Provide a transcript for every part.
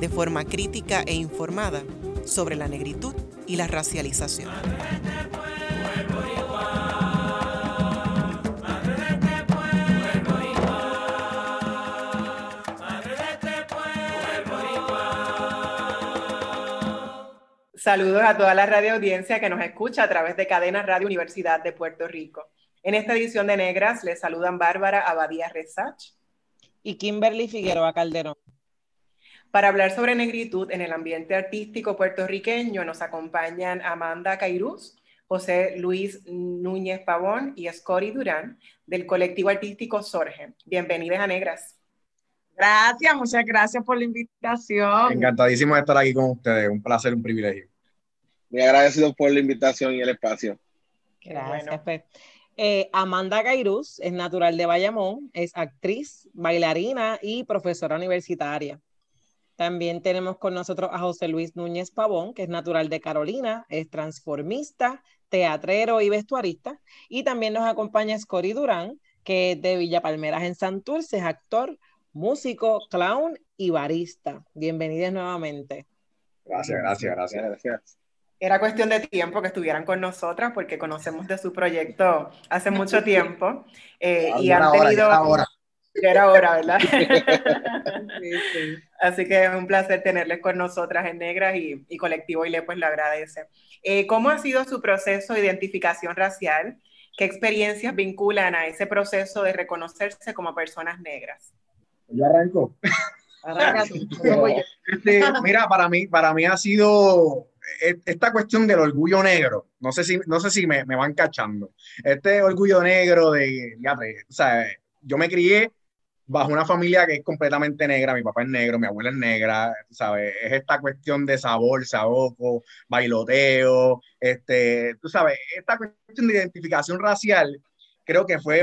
de forma crítica e informada sobre la negritud y la racialización. Saludos a toda la radio audiencia que nos escucha a través de Cadena Radio Universidad de Puerto Rico. En esta edición de Negras les saludan Bárbara Abadía Resach y Kimberly Figueroa Calderón. Para hablar sobre negritud en el ambiente artístico puertorriqueño nos acompañan Amanda Cairuz, José Luis Núñez Pavón y Scotty Durán del colectivo artístico Sorge. Bienvenidas a Negras. Gracias, muchas gracias por la invitación. Encantadísimo de estar aquí con ustedes, un placer, un privilegio. Muy agradecido por la invitación y el espacio. Gracias. Pues. Eh, Amanda Cairuz es natural de Bayamón, es actriz, bailarina y profesora universitaria. También tenemos con nosotros a José Luis Núñez Pavón, que es natural de Carolina, es transformista, teatrero y vestuarista. Y también nos acompaña Scori Durán, que es de Villa Palmeras en Santurce, es actor, músico, clown y barista. Bienvenidos nuevamente. Gracias, gracias, gracias, gracias. Era cuestión de tiempo que estuvieran con nosotras porque conocemos de su proyecto hace mucho tiempo eh, y han tenido... Ya era hora, ¿verdad? Así que es un placer tenerles con nosotras en Negras y, y Colectivo ILE pues le agradece. Eh, ¿Cómo ha sido su proceso de identificación racial? ¿Qué experiencias vinculan a ese proceso de reconocerse como personas negras? Yo arranco. este, mira, para mí, para mí ha sido e, esta cuestión del orgullo negro. No sé si, no sé si me, me van cachando. Este orgullo negro de, ya, o sea, yo me crié bajo una familia que es completamente negra, mi papá es negro, mi abuela es negra, ¿sabes? Es esta cuestión de sabor, saboco, bailoteo, este, tú sabes, esta cuestión de identificación racial creo que fue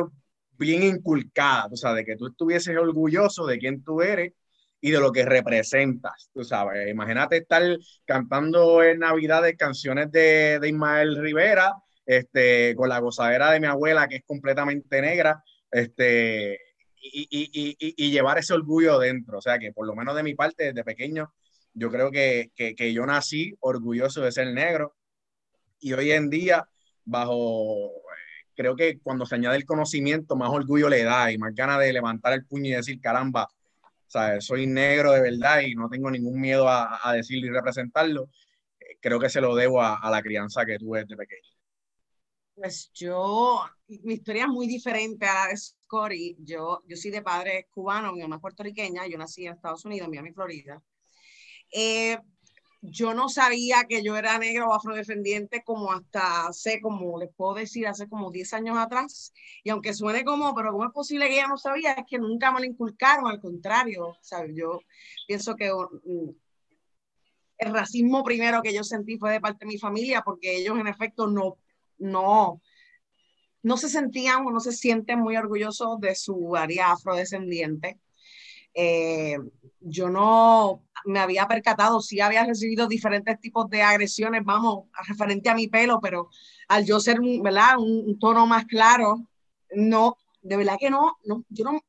bien inculcada, tú sabes, de que tú estuvieses orgulloso de quién tú eres y de lo que representas, tú sabes. Imagínate estar cantando en Navidades canciones de, de Ismael Rivera, este, con la gozadera de mi abuela que es completamente negra, este, y, y, llevar ese orgullo dentro. O sea, que por lo menos de mi parte, desde pequeño, yo creo que, que, yo nací orgulloso de ser negro y hoy en día, bajo, creo que cuando se añade el conocimiento, más orgullo le da y más ganas de levantar el puño y decir, caramba, soy negro de verdad y no tengo ningún miedo a, a decirlo y representarlo. Creo que se lo debo a, a la crianza que tuve desde pequeño. Pues yo, mi historia es muy diferente a la de Scotty. Yo, yo soy de padre cubano, mi mamá es puertorriqueña, yo nací en Estados Unidos, Miami, Florida. Eh, yo no sabía que yo era negro o afrodescendiente como hasta hace, como les puedo decir, hace como 10 años atrás. Y aunque suene como, pero ¿cómo es posible que ella no sabía? Es que nunca me lo inculcaron, al contrario, ¿sabes? Yo pienso que mm, el racismo primero que yo sentí fue de parte de mi familia, porque ellos en efecto no no, no se sentían o no se sienten muy orgullosos de su área afrodescendiente. Eh, yo no me había percatado, sí había recibido diferentes tipos de agresiones, vamos, referente a mi pelo, pero al yo ser, ¿verdad? Un, tono más claro, no, de verdad que no, no, yo no,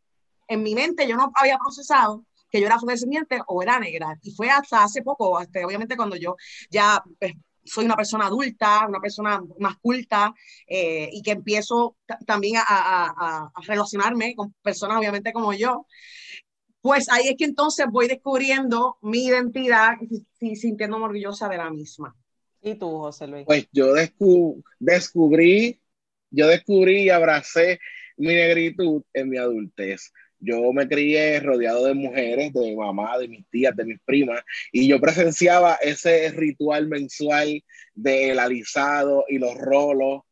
en mi mente yo no había procesado que yo era afrodescendiente o era negra. Y fue hasta hace poco, hasta, obviamente cuando yo ya pues, soy una persona adulta, una persona más culta eh, y que empiezo también a, relacionarme con personas obviamente como yo, pues ahí es que entonces voy descubriendo mi identidad y, sintiéndome orgullosa de la misma. ¿Y tú, José Luis? Pues yo descubrí, yo descubrí y abracé mi negritud en mi adultez. Yo me crié rodeado de mujeres, de mi mamá, de mis tías, de mis primas, y yo presenciaba ese ritual mensual del alisado y los rolos.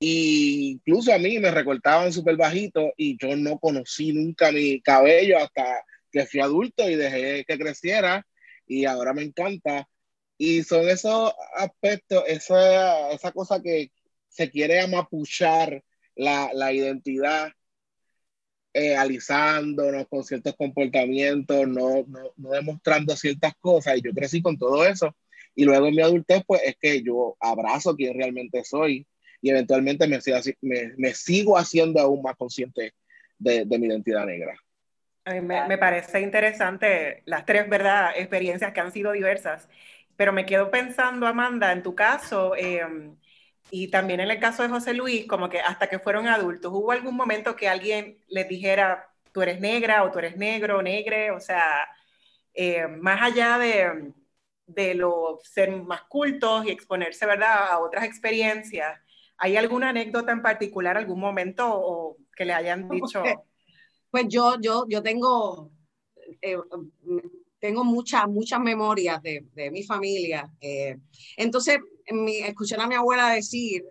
Y incluso a mí me recortaban súper bajito y yo no conocí nunca mi cabello hasta que fui adulto y dejé que creciera. y ahora me encanta. Y son esos aspectos, esa, esa cosa que se quiere amapuchar la, la identidad, eh, alisándonos con ciertos comportamientos, no, no, no, demostrando ciertas cosas. Y yo crecí con todo eso. Y luego en mi adultez, pues es que yo abrazo quién realmente soy y eventualmente me, me, me sigo haciendo aún más consciente de, de mi identidad negra. A mí me, me, parece interesante las tres, ¿verdad?, experiencias que han sido diversas, pero me quedo pensando, Amanda, en tu caso, eh, y también en el caso de José Luis, como que hasta que fueron adultos, ¿hubo algún momento que alguien les dijera, tú eres negra o tú eres negro o negre? O sea, eh, más allá de, de lo, ser más cultos y exponerse, ¿verdad?, a otras experiencias, ¿hay alguna anécdota en particular, algún momento o que le hayan dicho? Pues yo, yo, yo tengo, eh, tengo muchas, muchas memorias de, de mi familia. Eh, entonces, mi, escuché a mi abuela decir,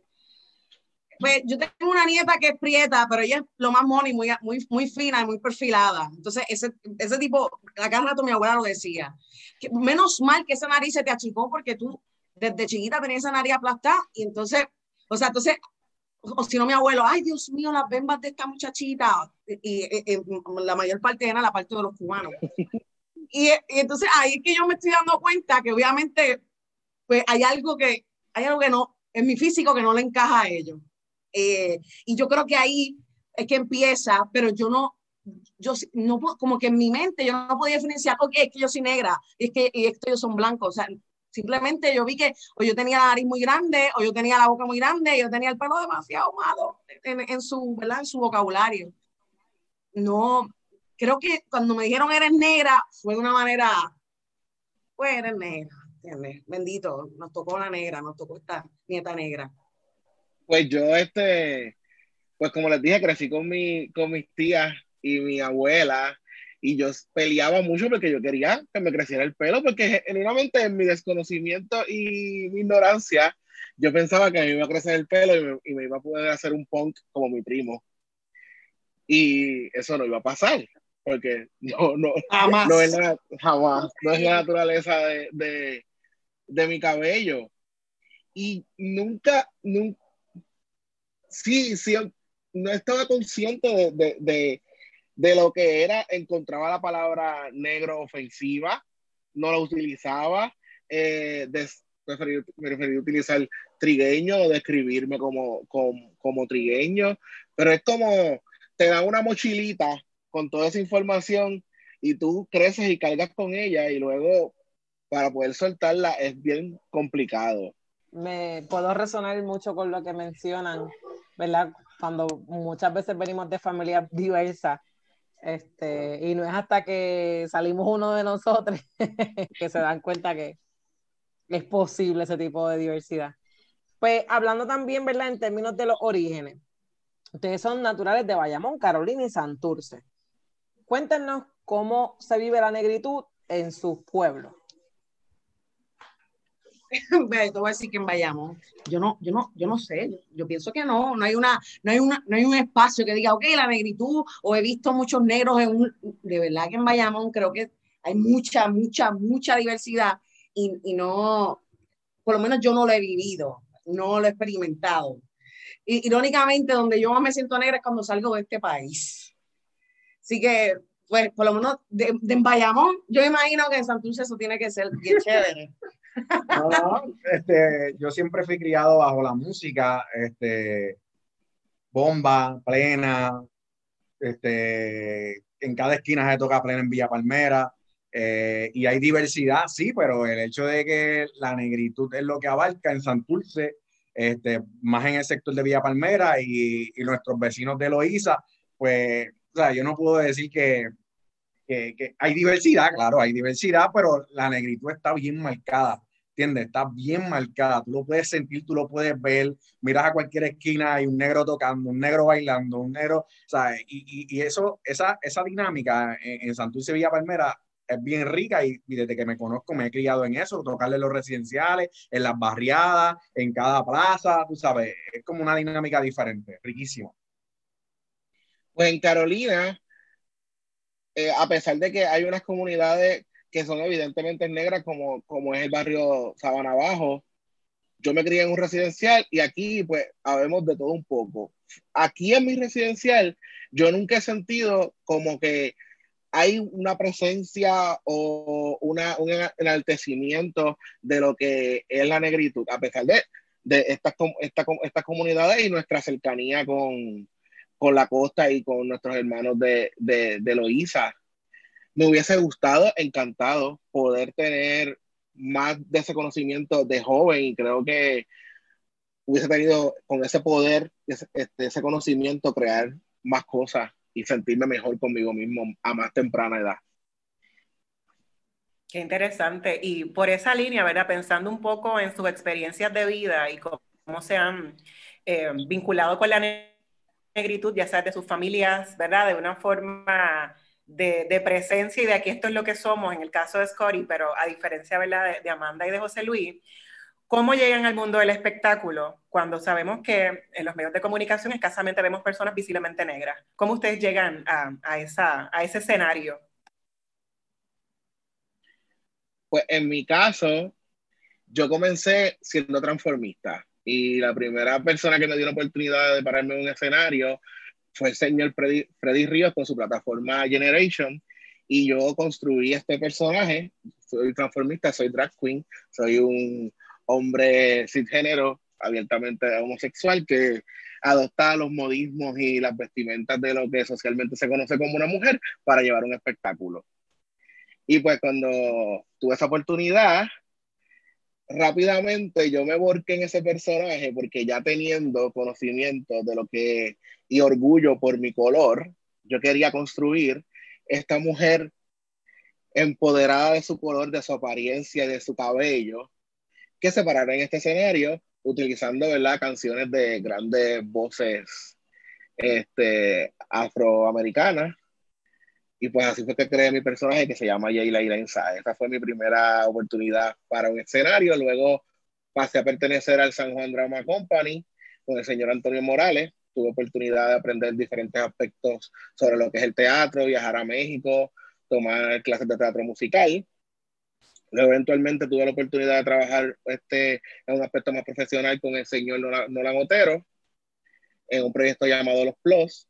pues yo tengo una nieta que es prieta, pero ella es lo más moni, muy, muy, muy fina y muy perfilada. Entonces, ese, ese tipo, a cada rato mi abuela lo decía. Que menos mal que esa nariz se te achicó porque tú desde chiquita tenías esa nariz aplastada y entonces, o sea, entonces, o, si no mi abuelo, ay Dios mío, las bembas de esta muchachita. Y, la mayor parte era la parte de los cubanos. Y, y entonces ahí es que yo me estoy dando cuenta que obviamente pues hay algo que, hay algo que no, en mi físico que no le encaja a ellos. Eh, y yo creo que ahí es que empieza, pero yo no, yo no, como que en mi mente yo no podía diferenciar, ok, es que yo soy negra, es que y yo son blancos, o sea, simplemente yo vi que o yo tenía la nariz muy grande, o yo tenía la boca muy grande, yo tenía el pelo demasiado malo en, en su, ¿verdad? En su vocabulario. No, creo que cuando me dijeron eres negra, fue de una manera, pues eres negra Bendito, nos tocó la negra, nos tocó esta nieta negra. Pues yo, este, pues como les dije, crecí con, mi, con mis tías y mi abuela y yo peleaba mucho porque yo quería que me creciera el pelo porque genuinamente en mi desconocimiento y mi ignorancia yo pensaba que a mí me iba a crecer el pelo y me, y me iba a poder hacer un punk como mi primo y eso no iba a pasar porque no, no, jamás. no es la, jamás, no es la naturaleza de, de mi cabello. Y nunca, nunca, sí, sí, no estaba consciente de, de, de, lo que era, encontraba la palabra negro ofensiva, no la utilizaba, eh, preferí, preferí, utilizar trigueño o describirme como, como, como trigueño, pero es como te da una mochilita con toda esa información y tú creces y cargas con ella y luego para poder soltarla es bien complicado. Me puedo resonar mucho con lo que mencionan, ¿verdad? Cuando muchas veces venimos de familias diversas, este, y no es hasta que salimos uno de nosotros que se dan cuenta que es posible ese tipo de diversidad. Pues hablando también, ¿verdad? En términos de los orígenes, ustedes son naturales de Bayamón, Carolina y Santurce. Cuéntenos cómo se vive la negritud en sus pueblos. te voy a decir que vayamos. Yo no, yo no, yo no sé. Yo pienso que no. No hay una, no hay una, no hay un espacio que diga, ok, la negritud, o he visto muchos negros en un, de verdad que en Bayamón creo que hay mucha, mucha, mucha diversidad y, y no, por lo menos yo no lo he vivido, no lo he experimentado. Irónicamente, donde yo más me siento negra es cuando salgo de este país. Así que, pues, por lo menos de, de en Bayamón, yo imagino que en Santurce eso tiene que ser bien chévere. No, este, yo siempre fui criado bajo la música, este, bomba, plena, este, en cada esquina se toca plena en Villa Palmera, eh, y hay diversidad, sí, pero el hecho de que la negritud es lo que abarca en Santurce, este, más en el sector de Villa Palmera y, y nuestros vecinos de Loíza, pues, o sea, yo no puedo decir que, que, hay diversidad, claro, hay diversidad, pero la negritud está bien marcada, ¿entiendes? Está bien marcada, tú lo puedes sentir, tú lo puedes ver, miras a cualquier esquina, hay un negro tocando, un negro bailando, un negro, ¿sabes? Y, eso, esa, esa dinámica en, Santurce Villa Palmera es bien rica y, y, desde que me conozco me he criado en eso, tocarle los residenciales, en las barriadas, en cada plaza, tú sabes, es como una dinámica diferente, riquísimo. Pues en Carolina, eh, a pesar de que hay unas comunidades que son evidentemente negras, como, como es el barrio Sabana Bajo. Yo me crié en un residencial y aquí, pues, habemos de todo un poco. Aquí en mi residencial, yo nunca he sentido como que hay una presencia o una, un enaltecimiento de lo que es la negritud, a pesar de, de estas, esta, estas comunidades y nuestra cercanía con, con, la costa y con nuestros hermanos de, de, de Loíza. Me hubiese gustado, encantado, poder tener más de ese conocimiento de joven y creo que hubiese tenido con ese poder, ese, este, ese conocimiento, crear más cosas y sentirme mejor conmigo mismo a más temprana edad. Qué interesante. Y por esa línea, ¿verdad? Pensando un poco en sus experiencias de vida y cómo se han eh, vinculado con la negritud, ya sea de sus familias, ¿verdad? De una forma de, presencia y de aquí esto es lo que somos, en el caso de Scotty, pero a diferencia, ¿verdad? De, Amanda y de José Luis, ¿Cómo llegan al mundo del espectáculo cuando sabemos que en los medios de comunicación escasamente vemos personas visiblemente negras? ¿Cómo ustedes llegan a, esa, a ese escenario? Pues en mi caso, yo comencé siendo transformista y la primera persona que me dio la oportunidad de pararme en un escenario fue el señor Freddy, Freddy Ríos con su plataforma Generation y yo construí este personaje. Soy transformista, soy drag queen, soy un hombre cisgénero, abiertamente homosexual, que adopta los modismos y las vestimentas de lo que socialmente se conoce como una mujer para llevar un espectáculo. Y pues cuando tuve esa oportunidad, rápidamente yo me volqué en ese personaje porque ya teniendo conocimiento de lo que y orgullo por mi color, yo quería construir esta mujer empoderada de su color, de su apariencia, de su cabello, que se en este escenario utilizando ¿verdad? canciones de grandes voces este, afroamericanas. Y pues así fue que creé mi personaje que se llama Yayla Irensa. Esa fue mi primera oportunidad para un escenario. Luego pasé a pertenecer al San Juan Drama Company con el señor Antonio Morales. Tuve oportunidad de aprender diferentes aspectos sobre lo que es el teatro, viajar a México, tomar clases de teatro musical. Luego, eventualmente tuve la oportunidad de trabajar este, en un aspecto más profesional con el señor Nolan Otero en un proyecto llamado Los Plus.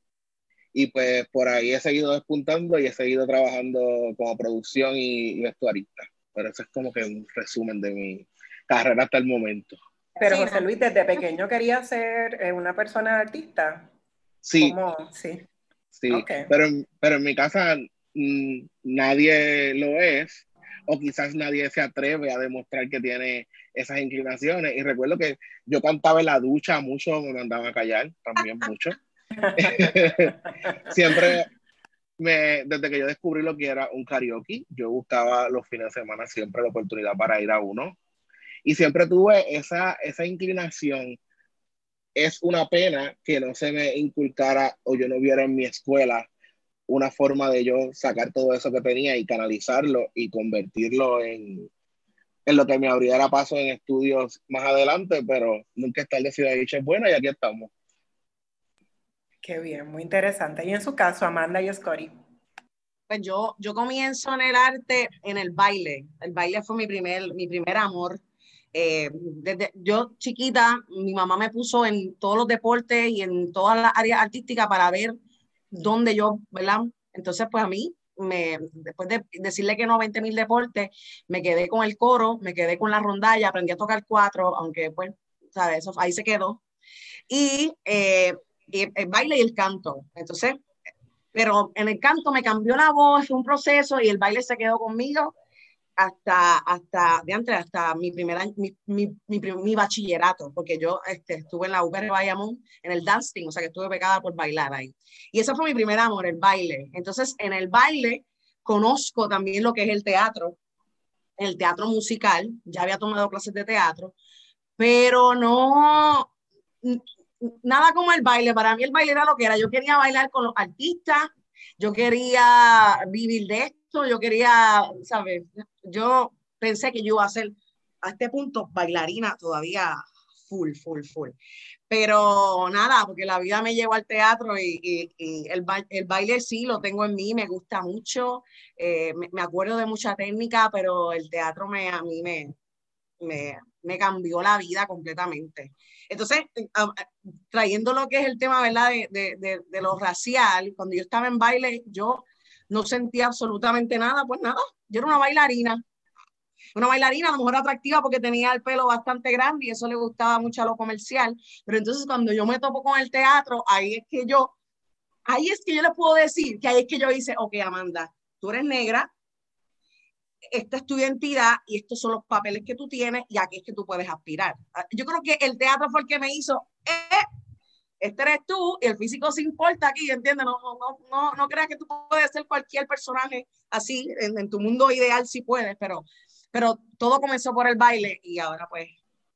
Y pues por ahí he seguido despuntando y he seguido trabajando como producción y, vestuarista. Pero eso es como que un resumen de mi carrera hasta el momento. Pero José Luis, desde pequeño quería ser eh, una persona artista. Sí. Sí. Sí, pero, pero en mi casa mm, nadie lo es o quizás nadie se atreve a demostrar que tiene esas inclinaciones. Y recuerdo que yo cantaba en la ducha mucho, me mandaban a callar también mucho. siempre, me, desde que yo descubrí lo que era un karaoke, yo buscaba los fines de semana siempre la oportunidad para ir a uno. Y siempre tuve esa, esa inclinación. Es una pena que no se me inculcara o yo no viera en mi escuela una forma de yo sacar todo eso que tenía y canalizarlo y convertirlo en, en lo que me abriera paso en estudios más adelante, pero nunca es tarde si dicho es buena y aquí estamos. Qué bien, muy interesante. Y en su caso, Amanda y Scotty. Pues yo, yo comienzo en el arte, en el baile. El baile fue mi primer, mi primer amor. Eh, desde yo chiquita, mi mamá me puso en todos los deportes y en todas las áreas artísticas para ver donde yo, ¿verdad? Entonces, pues a mí, me, después de decirle que no a 20 mil deportes, me quedé con el coro, me quedé con la rondalla, aprendí a tocar cuatro, aunque pues, ¿sabes? Eso ahí se quedó. Y, eh, y el baile y el canto. Entonces, pero en el canto me cambió la voz, fue un proceso y el baile se quedó conmigo hasta, hasta, de antes, hasta mi primer año, mi, mi, mi, bachillerato, porque yo este, estuve en la UPR Bayamón, en el dancing, o sea que estuve pegada por bailar ahí. Y ese fue mi primer amor, el baile. Entonces, en el baile conozco también lo que es el teatro, el teatro musical, ya había tomado clases de teatro, pero no, nada como el baile, para mí el baile era lo que era, yo quería bailar con los artistas, yo quería vivir de esto, yo quería, ¿sabes? Yo pensé que yo iba a ser a este punto bailarina todavía full, full, full. Pero nada, porque la vida me llevó al teatro y, el, el, baile sí lo tengo en mí, me gusta mucho, eh, me, acuerdo de mucha técnica, pero el teatro me, a mí me, me, me cambió la vida completamente. Entonces, trayendo lo que es el tema, ¿verdad? De, de, de, lo racial, cuando yo estaba en baile, yo no sentía absolutamente nada, pues nada, yo era una bailarina. Una bailarina a lo mejor atractiva porque tenía el pelo bastante grande y eso le gustaba mucho a lo comercial. Pero entonces cuando yo me topo con el teatro, ahí es que yo, ahí es que yo le puedo decir que ahí es que yo hice, ok, Amanda, tú eres negra, esta es tu identidad y estos son los papeles que tú tienes y aquí es que tú puedes aspirar. Yo creo que el teatro fue el que me hizo, este eres tú y el físico se importa aquí, ¿entiendes? No, no, no, no creas que tú puedes ser cualquier personaje así, en, tu mundo ideal sí puedes, pero, pero todo comenzó por el baile y ahora pues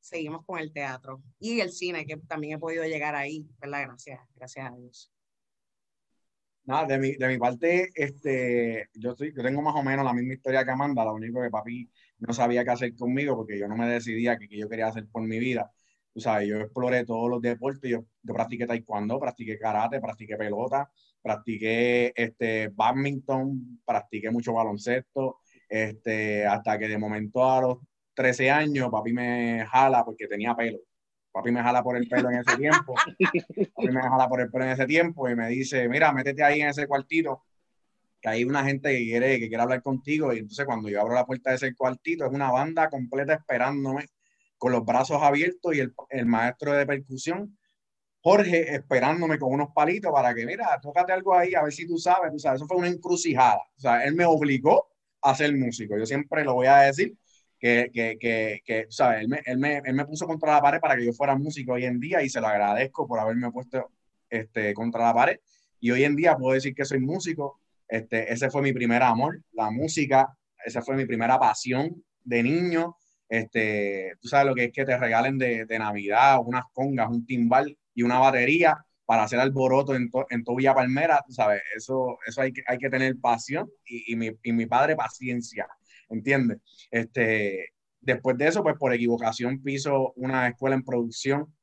seguimos con el teatro y el cine, que también he podido llegar ahí, ¿verdad? Gracias, gracias a Dios. Nada, de mi, de mi parte, este, yo, estoy, yo tengo más o menos la misma historia que Amanda, lo único que papi no sabía qué hacer conmigo porque yo no me decidía qué yo quería hacer por mi vida tú sabes, yo exploré todos los deportes, yo, yo practiqué taekwondo, practiqué karate, practiqué pelota, practiqué este, badminton, practiqué mucho baloncesto, este, hasta que de momento a los 13 años papi me jala porque tenía pelo. Papi me jala por el pelo en ese tiempo. Papi me jala por el pelo en ese tiempo y me dice, mira, métete ahí en ese cuartito, que hay una gente que quiere, que quiere hablar contigo. Y entonces cuando yo abro la puerta de ese cuartito, es una banda completa esperándome con los brazos abiertos y el, el maestro de percusión, Jorge, esperándome con unos palitos para que, mira, tócate algo ahí, a ver si tú sabes, tú sabes, eso fue una encrucijada. O sea, él me obligó a ser músico. Yo siempre lo voy a decir, que, que, que, que ¿sabes? Él me, él, me, él me, puso contra la pared para que yo fuera músico hoy en día y se lo agradezco por haberme puesto este, contra la pared. Y hoy en día puedo decir que soy músico. Este, ese fue mi primer amor, la música. Esa fue mi primera pasión de niño. Este, tú sabes lo que es que te regalen de, de Navidad unas congas, un timbal y una batería para hacer alboroto en, en tu Villa Palmera, tú sabes, eso, eso hay, que, hay que tener pasión y, y, mi, y mi padre paciencia, ¿entiendes? Este, después de eso, pues por equivocación piso una escuela en producción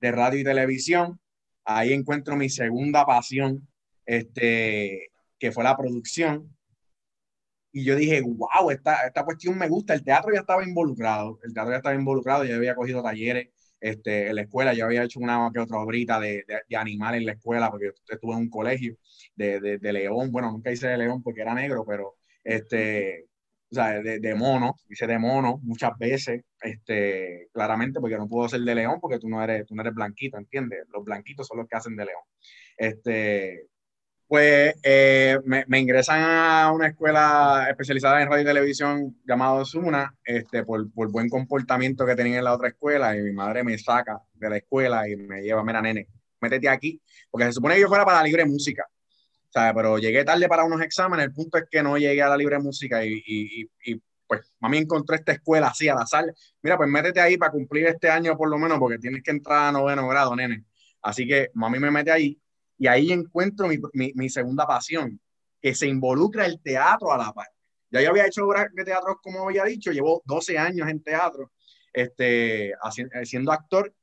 de radio y televisión. Ahí encuentro mi segunda pasión, este, que fue la producción y yo dije, wow, esta, esta cuestión me gusta. El teatro ya estaba involucrado, el teatro ya estaba involucrado, ya había cogido talleres este, en la escuela, yo había hecho una que otra obrita de, de, de animal en la escuela, porque estuve en un colegio de, de, de, león, bueno, nunca hice de león porque era negro, pero este, o sea, de, de mono, hice de mono muchas veces, este, claramente porque no puedo ser de león porque tú no eres, tú no eres blanquito, ¿entiendes? Los blanquitos son los que hacen de león. Este, pues eh, me, ingresan a una escuela especializada en radio y televisión llamado Suna, este, por, por, buen comportamiento que tenía en la otra escuela, y mi madre me saca de la escuela y me lleva, mira, nene, métete aquí, porque se supone que yo fuera para la libre música, ¿sabes? Pero llegué tarde para unos exámenes, el punto es que no llegué a la libre música y, y, y pues mami encontró esta escuela así a la sal, mira, pues métete ahí para cumplir este año por lo menos, porque tienes que entrar a noveno grado, nene. Así que mami me mete ahí y ahí encuentro mi, mi, mi, segunda pasión, que se involucra el teatro a la par. Ya yo había hecho obras de teatro, como había dicho, llevo 12 años en teatro, este, siendo actor,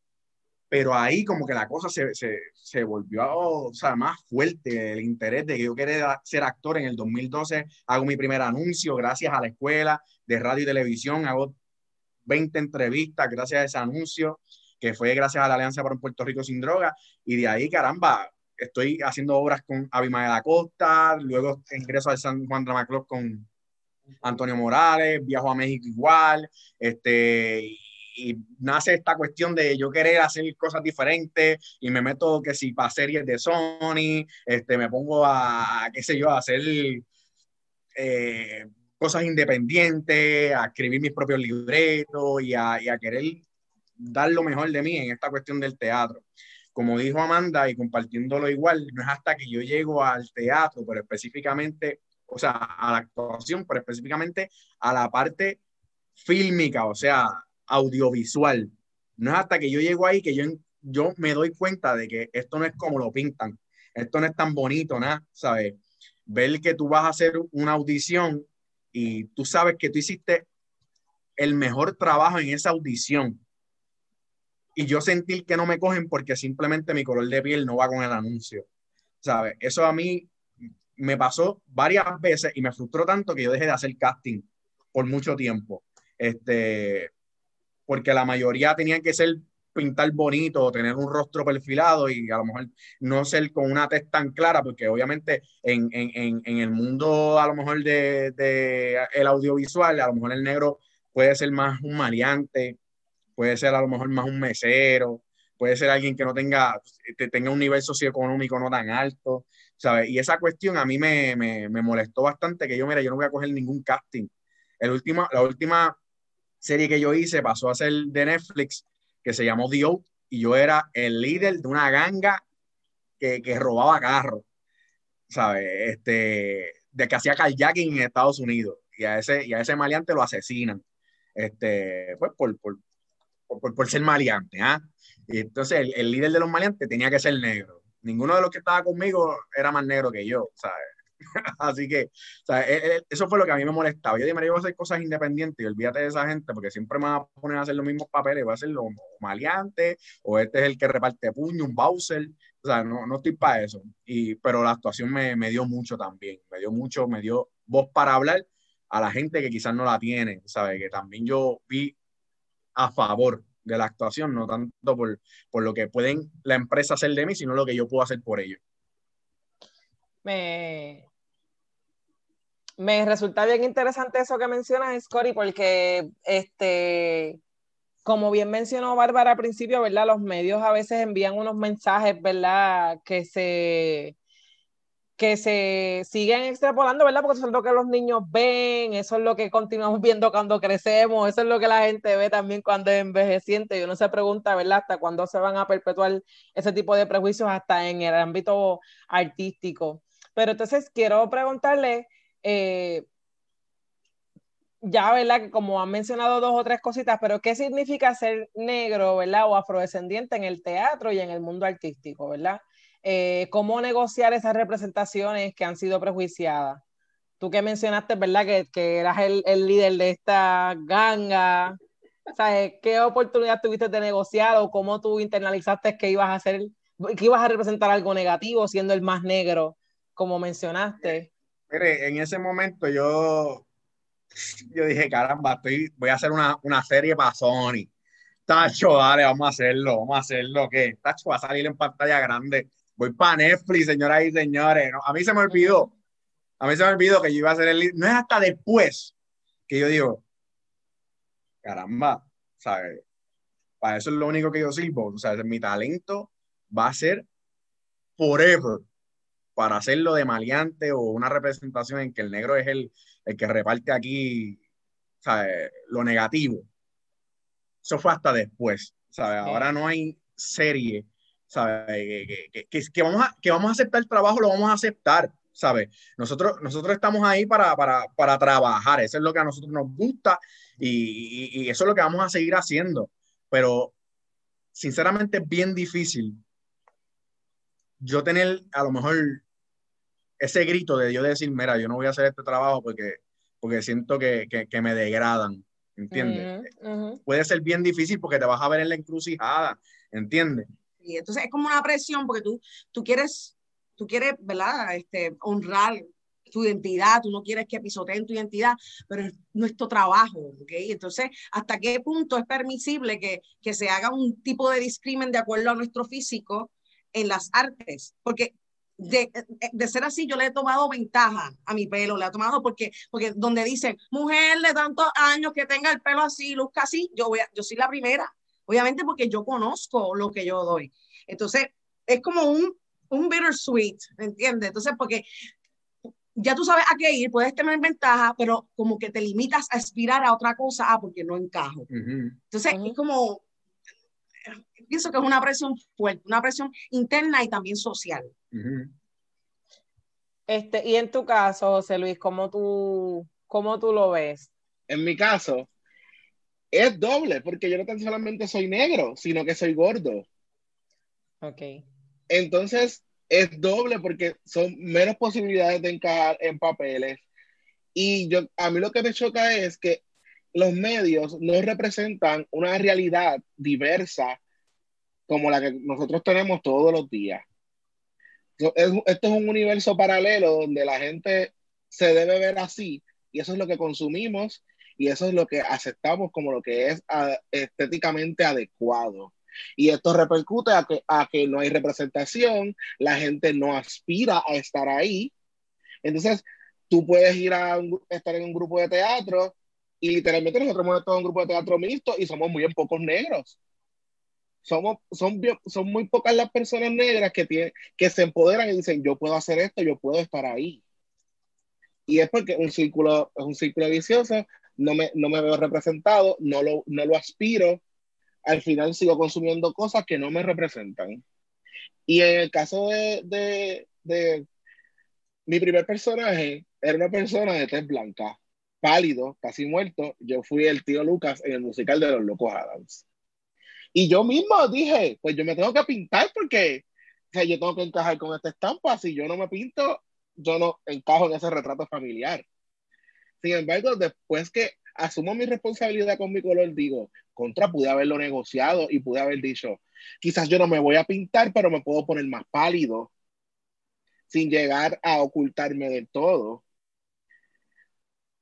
pero ahí como que la cosa se, se, se volvió o sea, más fuerte, el interés de que yo quería ser actor. En el 2012 hago mi primer anuncio gracias a la escuela de radio y televisión, hago 20 entrevistas gracias a ese anuncio, que fue gracias a la Alianza por un Puerto Rico sin droga, y de ahí, caramba, estoy haciendo obras con Abimael de la Costa, luego ingreso al San Juan Drama Club con Antonio Morales, viajo a México igual, este, y nace esta cuestión de yo querer hacer cosas diferentes y me meto que si para series de Sony, este, me pongo a, qué sé yo, a hacer eh, cosas independientes, a escribir mis propios libretos y a, y a querer dar lo mejor de mí en esta cuestión del teatro como dijo Amanda, y compartiéndolo igual, no es hasta que yo llego al teatro, pero específicamente, o sea, a la actuación, pero específicamente a la parte fílmica, o sea, audiovisual. No es hasta que yo llego ahí que yo, yo me doy cuenta de que esto no es como lo pintan, esto no es tan bonito, nada, ¿sabes? Ver que tú vas a hacer una audición y tú sabes que tú hiciste el mejor trabajo en esa audición y yo sentir que no me cogen porque simplemente mi color de piel no va con el anuncio. ¿Sabes? Eso a mí me pasó varias veces y me frustró tanto que yo dejé de hacer casting por mucho tiempo. Este, porque la mayoría tenían que ser pintar bonito o tener un rostro perfilado y a lo mejor no ser con una tez tan clara, porque obviamente en, en, en el mundo a lo mejor de, de, el audiovisual, a lo mejor el negro puede ser más un maleante, puede ser a lo mejor más un mesero, puede ser alguien que no tenga, tenga un nivel socioeconómico no tan alto, ¿sabes? Y esa cuestión a mí me, me, me molestó bastante, que yo, mira, yo no voy a coger ningún casting. El último, la última serie que yo hice pasó a ser de Netflix, que se llamó The Oath, y yo era el líder de una ganga que, que robaba carros, ¿sabes? Este, de que hacía kayaking en Estados Unidos, y a ese, y a ese maleante lo asesinan, este, pues por, por, por, por ser maleante, ¿ah? Y entonces el, el líder de los maleantes tenía que ser negro. Ninguno de los que estaba conmigo era más negro que yo, ¿sabes? Así que, sea, e, eso fue lo que a mí me molestaba. Yo dije, yo voy a hacer cosas independientes y olvídate de esa gente porque siempre me van a poner a hacer los mismos papeles. Voy a hacer los maleantes o este es el que reparte puño, un Bowser. O sea, no, no estoy para eso. Y, pero la actuación me, me, dio mucho también. Me dio mucho, me dio voz para hablar a la gente que quizás no la tiene, ¿sabes? Que también yo vi a favor de la actuación, no tanto por, por lo que pueden la empresa hacer de mí, sino lo que yo puedo hacer por ellos. Me, me resulta bien interesante eso que mencionas, Scotty, porque este, como bien mencionó Bárbara al principio, ¿verdad? Los medios a veces envían unos mensajes, ¿verdad? Que se que se siguen extrapolando, ¿verdad? Porque eso es lo que los niños ven, eso es lo que continuamos viendo cuando crecemos, eso es lo que la gente ve también cuando es envejeciente y uno se pregunta, ¿verdad? Hasta cuándo se van a perpetuar ese tipo de prejuicios hasta en el ámbito artístico. Pero entonces quiero preguntarle, eh, ya, ¿verdad? Que como han mencionado dos o tres cositas, pero ¿qué significa ser negro, ¿verdad? O afrodescendiente en el teatro y en el mundo artístico, ¿verdad? Eh, ¿Cómo negociar esas representaciones que han sido prejuiciadas? Tú que mencionaste, ¿verdad? Que, que eras el, el, líder de esta ganga. ¿Sabes? ¿Qué oportunidad tuviste de negociar o cómo tú internalizaste que ibas a hacer, que ibas a representar algo negativo siendo el más negro, como mencionaste? Mire, en ese momento yo, yo dije, caramba, estoy, voy a hacer una, una serie para Sony. Tacho, dale, vamos a hacerlo, vamos a hacerlo, ¿qué? Tacho, va a salir en pantalla grande. Voy para Netflix, señoras y señores. No, a mí se me olvidó, a mí se me olvidó que yo iba a ser el... No es hasta después que yo digo, caramba, ¿sabes? Para eso es lo único que yo sirvo. O sea, mi talento va a ser forever para hacerlo de maleante o una representación en que el negro es el, el que reparte aquí ¿sabes? lo negativo. Eso fue hasta después. ¿sabes? Ahora no hay serie ¿sabes? Que, que, que, vamos a, que vamos a aceptar el trabajo, lo vamos a aceptar. ¿sabes? Nosotros, nosotros estamos ahí para, para, para, trabajar, eso es lo que a nosotros nos gusta y, y, y, eso es lo que vamos a seguir haciendo. Pero sinceramente es bien difícil yo tener a lo mejor ese grito de yo decir, mira, yo no voy a hacer este trabajo porque, porque siento que, que, que me degradan, ¿entiendes? Uh -huh. Puede ser bien difícil porque te vas a ver en la encrucijada, ¿entiendes? Y entonces es como una presión porque tú, tú quieres, tú quieres, ¿verdad? Este, honrar tu identidad, tú no quieres que pisoteen tu identidad, pero es nuestro trabajo, ¿ok? Entonces, ¿hasta qué punto es permisible que, que se haga un tipo de discrimen de acuerdo a nuestro físico en las artes? Porque de, de, ser así, yo le he tomado ventaja a mi pelo, le he tomado porque, porque donde dicen, mujer de tantos años que tenga el pelo así, luzca así, yo, voy a, yo soy la primera, obviamente porque yo conozco lo que yo doy. Entonces, es como un, un bittersweet, ¿entiendes? Entonces, porque ya tú sabes a qué ir, puedes tener ventaja, pero como que te limitas a aspirar a otra cosa, ah, porque no encajo. Uh -huh. Entonces, uh -huh. es como, pienso que es una presión fuerte, una presión interna y también social. Uh -huh. Este, y en tu caso, José Luis, ¿cómo tú, ¿cómo tú lo ves? En mi caso, es doble, porque yo no tan solamente soy negro, sino que soy gordo. Ok. Entonces, es doble porque son menos posibilidades de encajar en papeles. Y yo, a mí lo que me choca es que los medios no representan una realidad diversa como la que nosotros tenemos todos los días. Esto es un universo paralelo donde la gente se debe ver así y eso es lo que consumimos y eso es lo que aceptamos como lo que es ah, estéticamente adecuado. Y esto repercute a que, a que no hay representación, la gente no aspira a estar ahí. Entonces, tú puedes ir a estar en un grupo de teatro y literalmente nosotros hemos estado en un grupo de teatro mixto y somos muy pocos negros. Somos, son, son muy pocas las personas negras que, tienen, que se empoderan y dicen, yo puedo hacer esto, yo puedo estar ahí. Y es porque un círculo, es un círculo vicioso, no me, no me veo representado, no lo, no lo aspiro, al final sigo consumiendo cosas que no me representan. Y en el caso de, de, de mi primer personaje, era una persona de tez blanca pálido, casi muerto, yo fui el tío Lucas en el musical de Los Locos Adams. Y yo mismo dije, pues yo me tengo que pintar porque o sea, yo tengo que encajar con esta estampa. Si yo no me pinto, yo no encajo en ese retrato familiar. Sin embargo, después que asumo mi responsabilidad con mi color, digo, contra, pude haberlo negociado y pude haber dicho, quizás yo no me voy a pintar, pero me puedo poner más pálido sin llegar a ocultarme del todo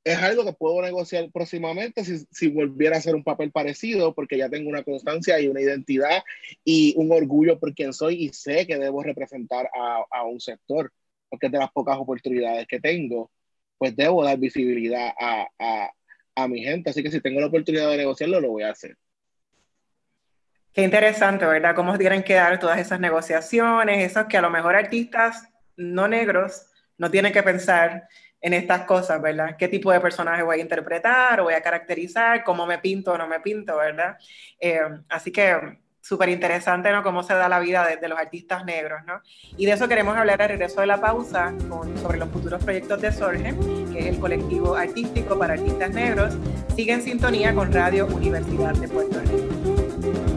es algo que puedo negociar próximamente si, si, volviera a hacer un papel parecido, porque ya tengo una constancia y una identidad y un orgullo por quien soy y sé que debo representar a, a un sector, porque es de las pocas oportunidades que tengo, pues debo dar visibilidad a, a, a mi gente. Así que si tengo la oportunidad de negociarlo, lo voy a hacer. Qué interesante, ¿verdad? Cómo tienen que dar todas esas negociaciones, esos que a lo mejor artistas no negros no tienen que pensar en estas cosas, ¿verdad? ¿Qué tipo de personaje voy a interpretar o voy a caracterizar? ¿Cómo me pinto o no me pinto, ¿verdad? Eh, así que súper interesante, ¿no? Cómo se da la vida de, los artistas negros, ¿no? Y de eso queremos hablar al regreso de la pausa sobre los futuros proyectos de Sorge, que es el colectivo artístico para artistas negros. Sigue en sintonía con Radio Universidad de Puerto Rico.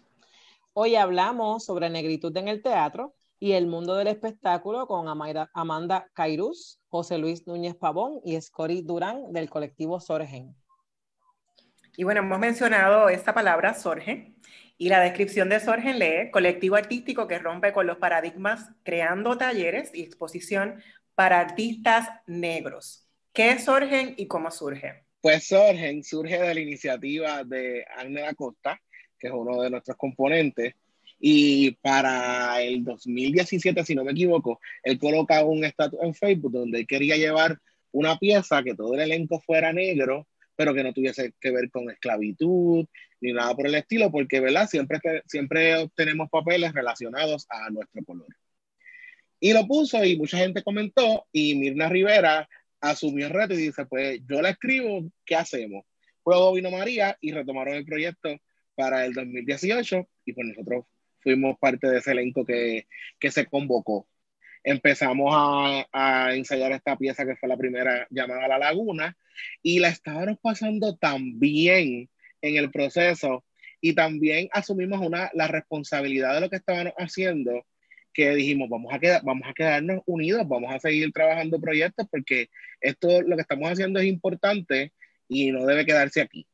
Hoy hablamos sobre negritud en el teatro y el mundo del espectáculo con Amanda Cairuz, José Luis Núñez Pavón y Scori Durán del colectivo Sorgen. Y bueno, hemos mencionado esta palabra Sorgen y la descripción de Sorgen lee colectivo artístico que rompe con los paradigmas creando talleres y exposición para artistas negros. ¿Qué es Sorgen y cómo surge? Pues Sorgen surge de la iniciativa de Ángel Acosta, que es uno de nuestros componentes. Y para el 2017, si no me equivoco, él coloca un estatus en Facebook donde él quería llevar una pieza que todo el elenco fuera negro, pero que no tuviese que ver con esclavitud ni nada por el estilo, porque ¿verdad? Siempre, siempre obtenemos papeles relacionados a nuestro color. Y lo puso y mucha gente comentó y Mirna Rivera asumió el reto y dice, pues yo la escribo, ¿qué hacemos? Luego vino María y retomaron el proyecto para el 2018 y pues nosotros fuimos parte de ese elenco que, que se convocó. Empezamos a, a, ensayar esta pieza que fue la primera llamada La Laguna y la estábamos pasando tan bien en el proceso y también asumimos una, la responsabilidad de lo que estábamos haciendo que dijimos, vamos a, quedar, vamos a quedarnos unidos, vamos a seguir trabajando proyectos porque esto, lo que estamos haciendo es importante y no debe quedarse aquí.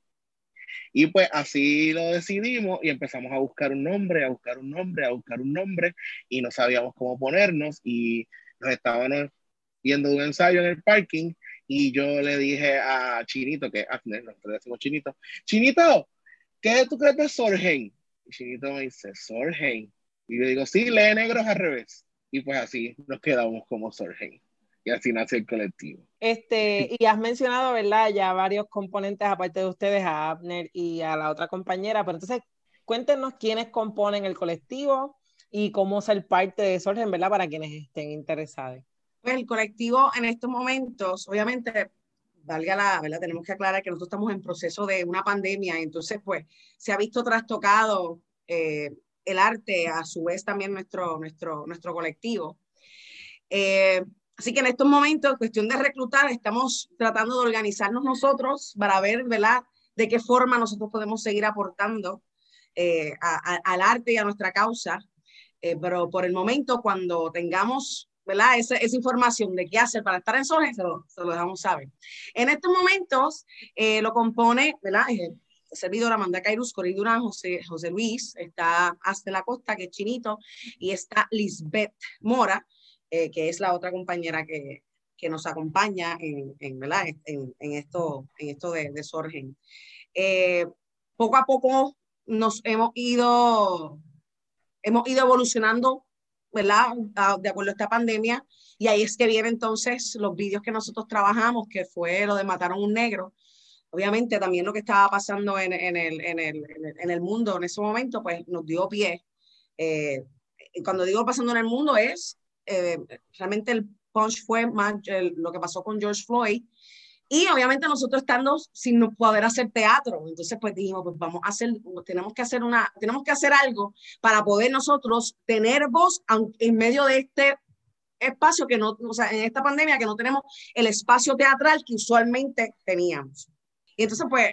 Y pues así lo decidimos y empezamos a buscar un nombre, a buscar un nombre, a buscar un nombre y no sabíamos cómo ponernos y nos estábamos viendo un ensayo en el parking y yo le dije a Chinito, que nosotros decimos Chinito, Chinito, ¿qué tú crees de Sorgen? Y Chinito me dice, Sorgen. Y yo digo, sí, lee negros al revés. Y pues así nos quedamos como Sorgen y así nace el colectivo. Este, y has mencionado, ¿verdad? Ya varios componentes, aparte de ustedes, a Abner y a la otra compañera, pero entonces cuéntenos quiénes componen el colectivo y cómo ser parte de Sorgen, ¿verdad? Para quienes estén interesados. Pues el colectivo en estos momentos, obviamente, valga la, ¿verdad? Tenemos que aclarar que nosotros estamos en proceso de una pandemia, entonces pues se ha visto trastocado eh, el arte, a su vez también nuestro, nuestro, nuestro colectivo. Eh, así que en estos momentos, cuestión de reclutar, estamos tratando de organizarnos nosotros para ver, ¿verdad?, de qué forma nosotros podemos seguir aportando eh, al arte y a nuestra causa. pero por el momento, cuando tengamos ¿verdad? Esa, esa, información de qué hacer para estar en Sorgen, se lo, se lo dejamos saber. En estos momentos eh, lo compone, ¿verdad? El servidor Amanda Cairus, Cory Durán, José, José Luis, está Hasta la Costa, que es chinito, y está Lisbeth Mora, eh, que es la otra compañera que, que nos acompaña en, en, ¿verdad? en, esto, en esto de, de Sorgen. Eh, poco a poco nos hemos ido, hemos ido evolucionando ¿verdad? De acuerdo a esta pandemia. Y ahí es que vienen entonces los vídeos que nosotros trabajamos, que fue lo de Mataron un Negro. Obviamente también lo que estaba pasando en, en, el, en, el, en el, mundo en ese momento, pues nos dio pie. Eh, cuando digo pasando en el mundo es, eh, realmente el punch fue más lo que pasó con George Floyd, y obviamente nosotros estando sin poder hacer teatro, entonces pues dijimos, pues vamos a hacer, tenemos que hacer una, tenemos que hacer algo para poder nosotros tener voz en medio de este espacio que no, o sea, en esta pandemia que no tenemos el espacio teatral que usualmente teníamos. Y entonces pues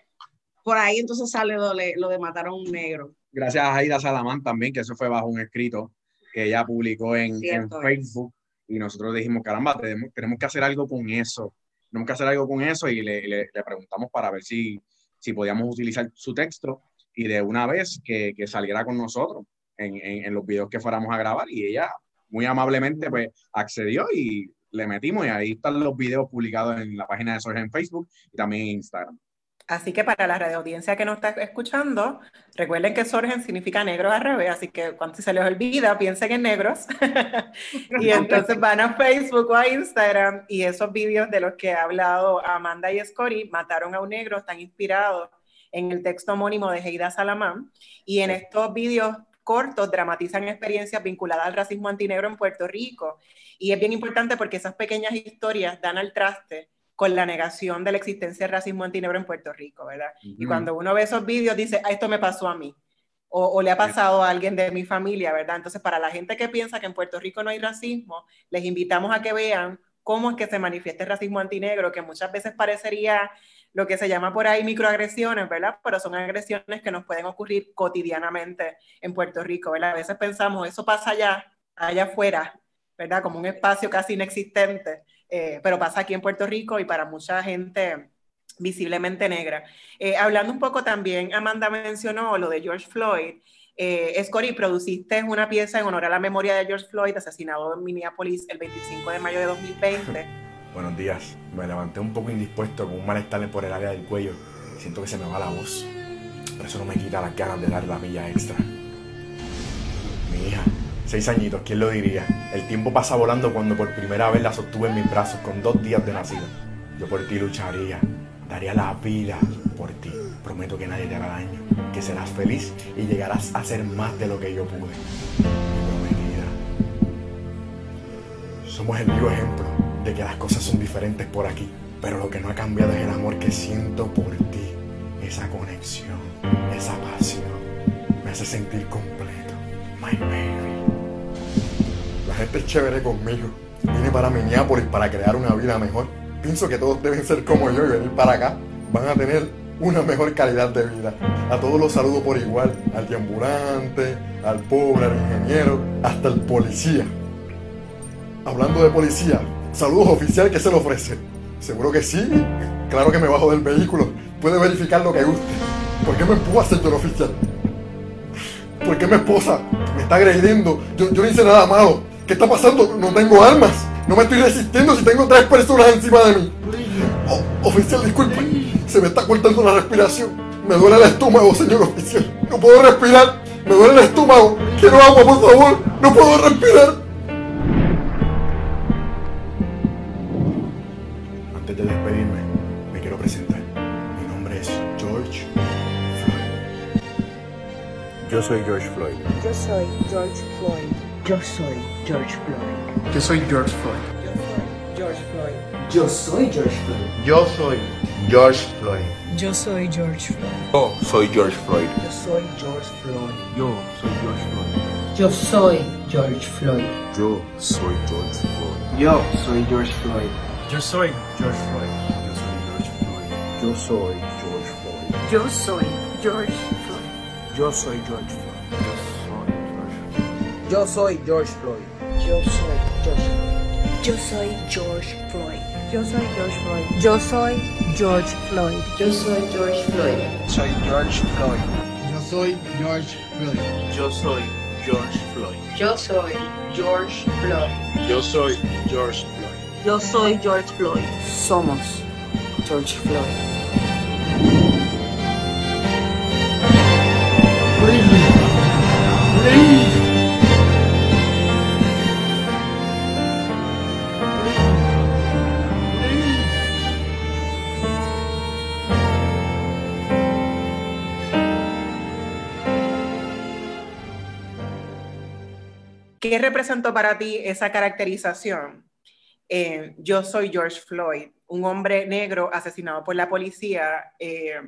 por ahí entonces sale lo de, lo de matar a un negro. Gracias a Aida Salamán también, que eso fue bajo un escrito que ella publicó en, en Facebook. Y nosotros dijimos, caramba, tenemos, tenemos que hacer algo con eso tenemos que hacer algo con eso y le, le, preguntamos para ver si, si podíamos utilizar su texto y de una vez que, que saliera con nosotros en, en, en, los videos que fuéramos a grabar y ella muy amablemente pues accedió y le metimos y ahí están los videos publicados en la página de Sorge en Facebook y también en Instagram. Así que para la radio audiencia que nos está escuchando, recuerden que Sorgen significa negro al revés, así que cuando se les olvida, piensen en negros. y entonces van a Facebook o a Instagram y esos vídeos de los que ha hablado Amanda y Scori, Mataron a un negro, están inspirados en el texto homónimo de Heida Salamán. Y en estos vídeos cortos dramatizan experiencias vinculadas al racismo antinegro en Puerto Rico. Y es bien importante porque esas pequeñas historias dan al traste con la negación de la existencia del racismo antinegro en Puerto Rico, ¿verdad? Y cuando uno ve esos vídeos dice, ah, esto me pasó a mí, o, le ha pasado a alguien de mi familia, ¿verdad? Entonces, para la gente que piensa que en Puerto Rico no hay racismo, les invitamos a que vean cómo es que se manifiesta el racismo antinegro, que muchas veces parecería lo que se llama por ahí microagresiones, ¿verdad? Pero son agresiones que nos pueden ocurrir cotidianamente en Puerto Rico, ¿verdad? A veces pensamos, eso pasa allá, allá afuera, ¿verdad? Como un espacio casi inexistente. Eh, pero pasa aquí en Puerto Rico y para mucha gente visiblemente negra. Eh, hablando un poco también, Amanda mencionó lo de George Floyd. Eh, Scori, produciste una pieza en honor a la memoria de George Floyd, asesinado en Minneapolis el 25 de mayo de 2020. Buenos días. Me levanté un poco indispuesto con un malestar por el área del cuello. Siento que se me va la voz. Pero eso no me quita las ganas de dar la milla extra. Mi hija, Seis añitos, ¿quién lo diría? El tiempo pasa volando cuando por primera vez la sostuve en mis brazos con dos días de nacida. Yo por ti lucharía, daría la vida por ti. Prometo que nadie te hará daño, que serás feliz y llegarás a ser más de lo que yo pude. Somos el vivo ejemplo de que las cosas son diferentes por aquí, pero lo que no ha cambiado es el amor que siento por ti. Esa conexión, esa pasión, me hace sentir completo. My baby. La es chévere conmigo. Vine para Minneapolis para crear una vida mejor. Pienso que todos deben ser como yo y venir para acá. Van a tener una mejor calidad de vida. A todos los saludo por igual. Al ambulante, al pobre, al ingeniero, hasta el policía. Hablando de policía, saludos oficial que se le ofrece. Seguro que sí. Claro que me bajo del vehículo. Puede verificar lo que guste. ¿Por qué me empuja, señor oficial? ¿Por qué mi esposa me está agrediendo? Yo, yo no hice nada malo. ¿Qué está pasando? No tengo armas. No me estoy resistiendo si tengo tres personas encima de mí. oficial, disculpe. Se me está cortando la respiración. Me duele el estómago, señor oficial. No puedo respirar. Me duele el estómago. Quiero agua, por favor. No puedo respirar. Antes de despedirme, me quiero presentar. Mi nombre es George Floyd. Yo soy George Floyd. Yo soy George Floyd. Yo soy George Floyd. Yo soy George Floyd. Yo soy George Floyd. Yo soy George Floyd. Yo soy George Floyd. Yo soy George Floyd. Yo soy George Floyd. Yo soy George Floyd. Yo soy George Floyd. Yo soy George Floyd. Yo soy George Floyd. Yo soy George Floyd. Yo soy George Floyd. Yo soy George Floyd. Yo soy George Floyd. Yo soy George Floyd. Yo soy George Floyd. Yo soy George Floyd. Yo soy George Floyd. Yo soy George Floyd. Yo soy George Floyd. Yo soy George Floyd. Yo soy George Floyd. Yo soy George Floyd. Soy George Floyd. Yo soy George Floyd. Yo soy George Floyd. Yo soy George Floyd. Yo soy George Floyd. Yo soy George Floyd. Somos George Floyd. ¿Qué representó para ti esa caracterización? Eh, yo soy George Floyd, un hombre negro asesinado por la policía. Eh,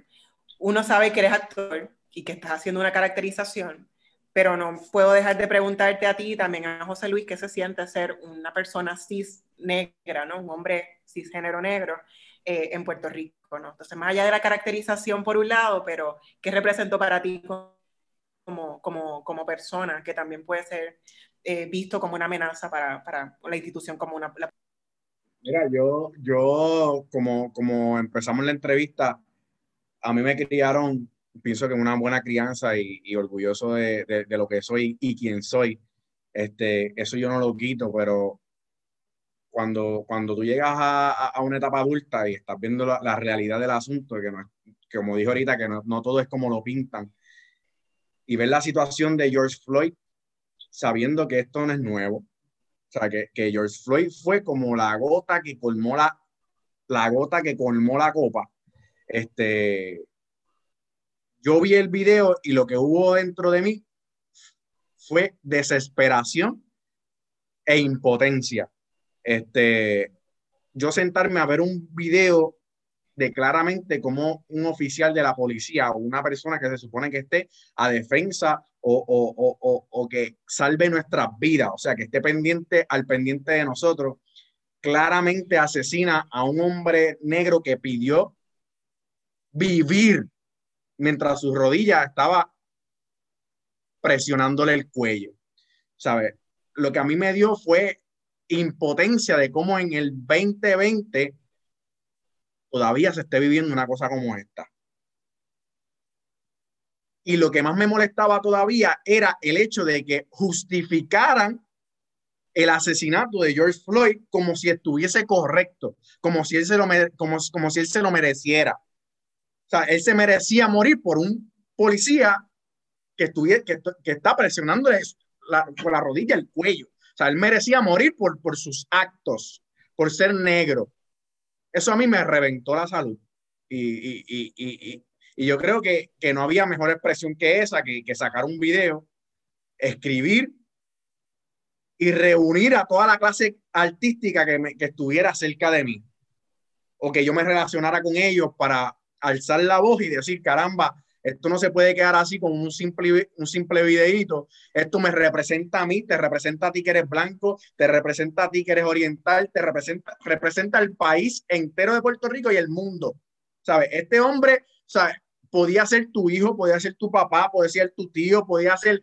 uno sabe que eres actor y que estás haciendo una caracterización, pero no puedo dejar de preguntarte a ti y también a José Luis qué se siente ser una persona cis negra, ¿no? Un hombre cisgénero negro eh, en Puerto Rico, ¿no? Entonces, más allá de la caracterización por un lado, pero ¿qué representó para ti como, como, como persona que también puede ser eh, visto como una amenaza para, para, la institución como una... La... Mira, yo, yo como, como empezamos la entrevista, a mí me criaron, pienso que una buena crianza y, y orgulloso de, de, de, lo que soy y quién soy. Este, eso yo no lo quito, pero cuando, cuando tú llegas a, a una etapa adulta y estás viendo la, la realidad del asunto, que, no, que como dijo ahorita, que no, no todo es como lo pintan, y ver la situación de George Floyd, sabiendo que esto no es nuevo. O sea, que, que George Floyd fue como la gota que colmó la, la gota que colmó la copa. Este, yo vi el video y lo que hubo dentro de mí fue desesperación e impotencia. Este, yo sentarme a ver un video de claramente como un oficial de la policía o una persona que se supone que esté a defensa o, o, o, o, que salve nuestras vidas, o sea, que esté pendiente al pendiente de nosotros, claramente asesina a un hombre negro que pidió vivir mientras su rodilla estaba presionándole el cuello. ¿Sabes? Lo que a mí me dio fue impotencia de cómo en el 2020 todavía se esté viviendo una cosa como esta. Y lo que más me molestaba todavía era el hecho de que justificaran el asesinato de George Floyd como si estuviese correcto, como si él se lo, como, como si él se lo mereciera. O sea, él se merecía morir por un policía que, estuviera, que, está presionando la, con la rodilla el cuello. O sea, él merecía morir por, por sus actos, por ser negro. Eso a mí me reventó la salud. Y, y, y, y, yo creo que, que, no había mejor expresión que esa, que, que sacar un video, escribir y reunir a toda la clase artística que, me, que estuviera cerca de mí. O que yo me relacionara con ellos para alzar la voz y decir, caramba, esto no se puede quedar así con un simple, un simple videíto. Esto me representa a mí, te representa a ti que eres blanco, te representa a ti que eres oriental, te representa, representa al país entero de Puerto Rico y el mundo. ¿Sabes? Este hombre, ¿sabes? Podía ser tu hijo, podía ser tu papá, podía ser tu tío, podía ser,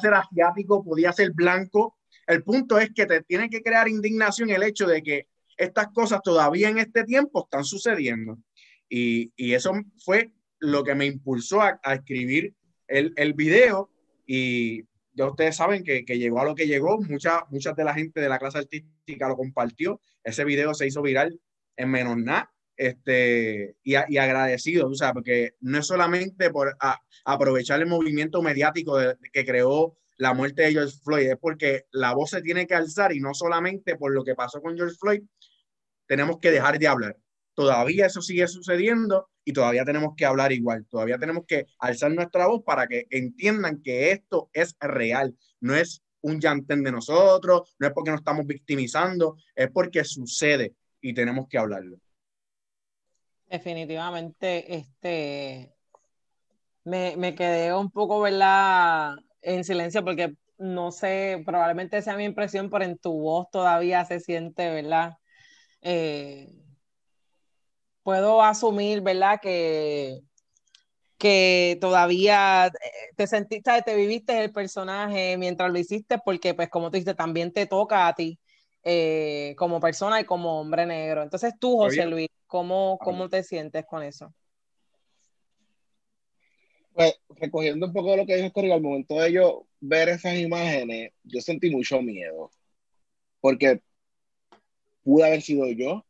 ser asiático, podía ser blanco. El punto es que te tiene que crear indignación el hecho de que estas cosas todavía en este tiempo están sucediendo. Y, y eso fue lo que me impulsó a, a escribir el, el, video y ya ustedes saben que, que, llegó a lo que llegó, mucha, mucha de la gente de la clase artística lo compartió, ese video se hizo viral en menos nada, este, y, y agradecido, o sea, porque no es solamente por a, aprovechar el movimiento mediático de, que creó la muerte de George Floyd, es porque la voz se tiene que alzar y no solamente por lo que pasó con George Floyd, tenemos que dejar de hablar. Todavía eso sigue sucediendo y todavía tenemos que hablar igual, todavía tenemos que alzar nuestra voz para que entiendan que esto es real, no es un llantén de nosotros, no es porque nos estamos victimizando, es porque sucede. y tenemos que hablarlo. Definitivamente, este, me, me quedé un poco, ¿verdad? En silencio porque no sé, probablemente sea mi impresión, pero en tu voz todavía se siente, ¿verdad? Eh, puedo asumir, ¿verdad? Que, que todavía eh, te sentiste, te viviste el personaje mientras lo hiciste, porque pues como tú dices, también te toca a ti eh, como persona y como hombre negro. Entonces tú, José Luis, ¿cómo, cómo te sientes con eso? Pues recogiendo un poco de lo que dijo Corrigo, al momento de yo ver esas imágenes, yo sentí mucho miedo, porque pude haber sido yo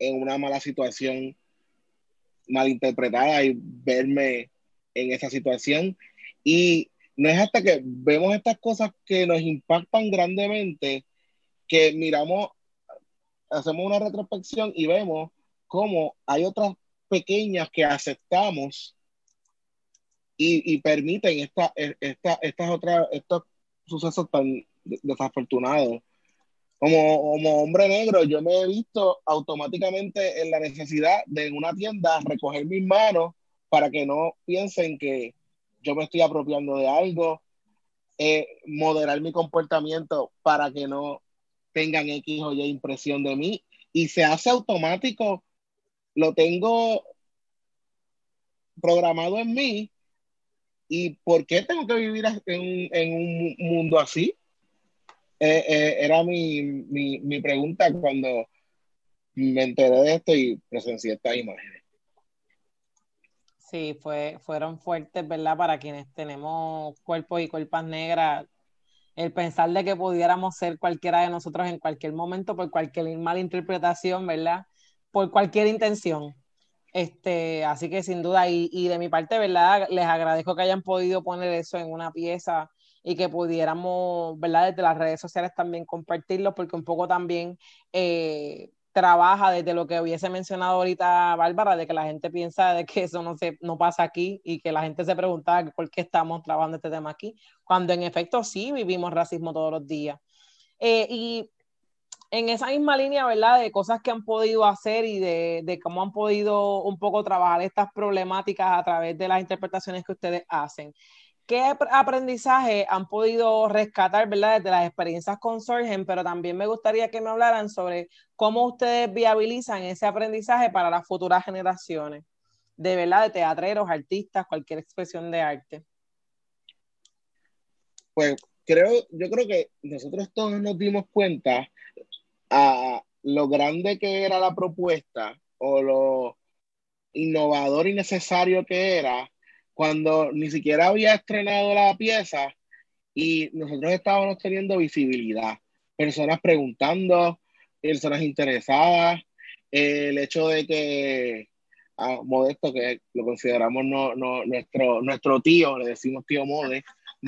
en una mala situación malinterpretada y verme en esa situación. Y no es hasta que vemos estas cosas que nos impactan grandemente que miramos, hacemos una retrospección y vemos cómo hay otras pequeñas que aceptamos y, permiten esta, esta, estas otras, estos sucesos tan desafortunados. Como, como hombre negro, yo me he visto automáticamente en la necesidad de en una tienda recoger mis manos para que no piensen que yo me estoy apropiando de algo, eh, moderar mi comportamiento para que no tengan X o Y impresión de mí y se hace automático, lo tengo programado en mí ¿Y por qué tengo que vivir en, en un mundo así? Eh, eh, era mi, mi, mi, pregunta cuando me enteré de esto y presencié estas imágenes. Sí, fue, fueron fuertes, ¿verdad? Para quienes tenemos cuerpos y cuerpas negras, el pensar de que pudiéramos ser cualquiera de nosotros en cualquier momento por cualquier mala interpretación, ¿verdad? Por cualquier intención. Este, así que sin duda, y, y, de mi parte, ¿verdad? Les agradezco que hayan podido poner eso en una pieza y que pudiéramos, ¿verdad? Desde las redes sociales también compartirlo, porque un poco también eh, trabaja desde lo que hubiese mencionado ahorita Bárbara, de que la gente piensa de que eso no, se, no pasa aquí y que la gente se pregunta por qué estamos trabajando este tema aquí, cuando en efecto sí vivimos racismo todos los días. Eh, y en esa misma línea, ¿verdad? De cosas que han podido hacer y de, de, cómo han podido un poco trabajar estas problemáticas a través de las interpretaciones que ustedes hacen. ¿Qué aprendizaje han podido rescatar, ¿verdad? Desde las experiencias con Sorgen, pero también me gustaría que me hablaran sobre cómo ustedes viabilizan ese aprendizaje para las futuras generaciones, de verdad, de teatreros, artistas, cualquier expresión de arte. Pues creo, yo creo que nosotros todos nos dimos cuenta a lo grande que era la propuesta o lo innovador y necesario que era cuando ni siquiera había estrenado la pieza y nosotros estábamos teniendo visibilidad, personas preguntando, personas interesadas, el hecho de que a Modesto, que lo consideramos no, no, nuestro, nuestro tío, le decimos tío Mode,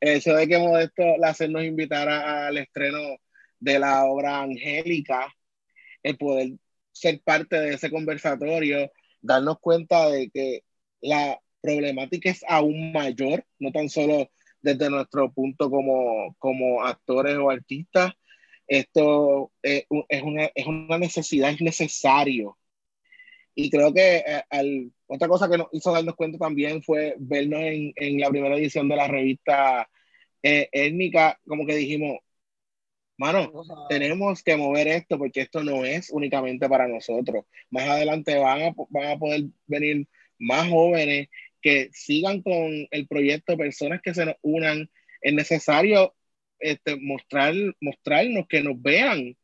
el hecho de que Modesto la nos invitara al estreno de la obra angélica, el poder ser parte de ese conversatorio, darnos cuenta de que la problemática es aún mayor, no tan solo desde nuestro punto como, como actores o artistas, esto es, una, es una necesidad, es necesario. Y creo que eh, al, otra cosa que nos hizo darnos cuenta también fue vernos en, en la primera edición de la revista eh, étnica, como que dijimos, mano, tenemos que mover esto porque esto no es únicamente para nosotros. Más adelante van a, van a poder venir más jóvenes que sigan con el proyecto, personas que se nos unan. Es necesario este, mostrar, mostrarnos, que nos vean,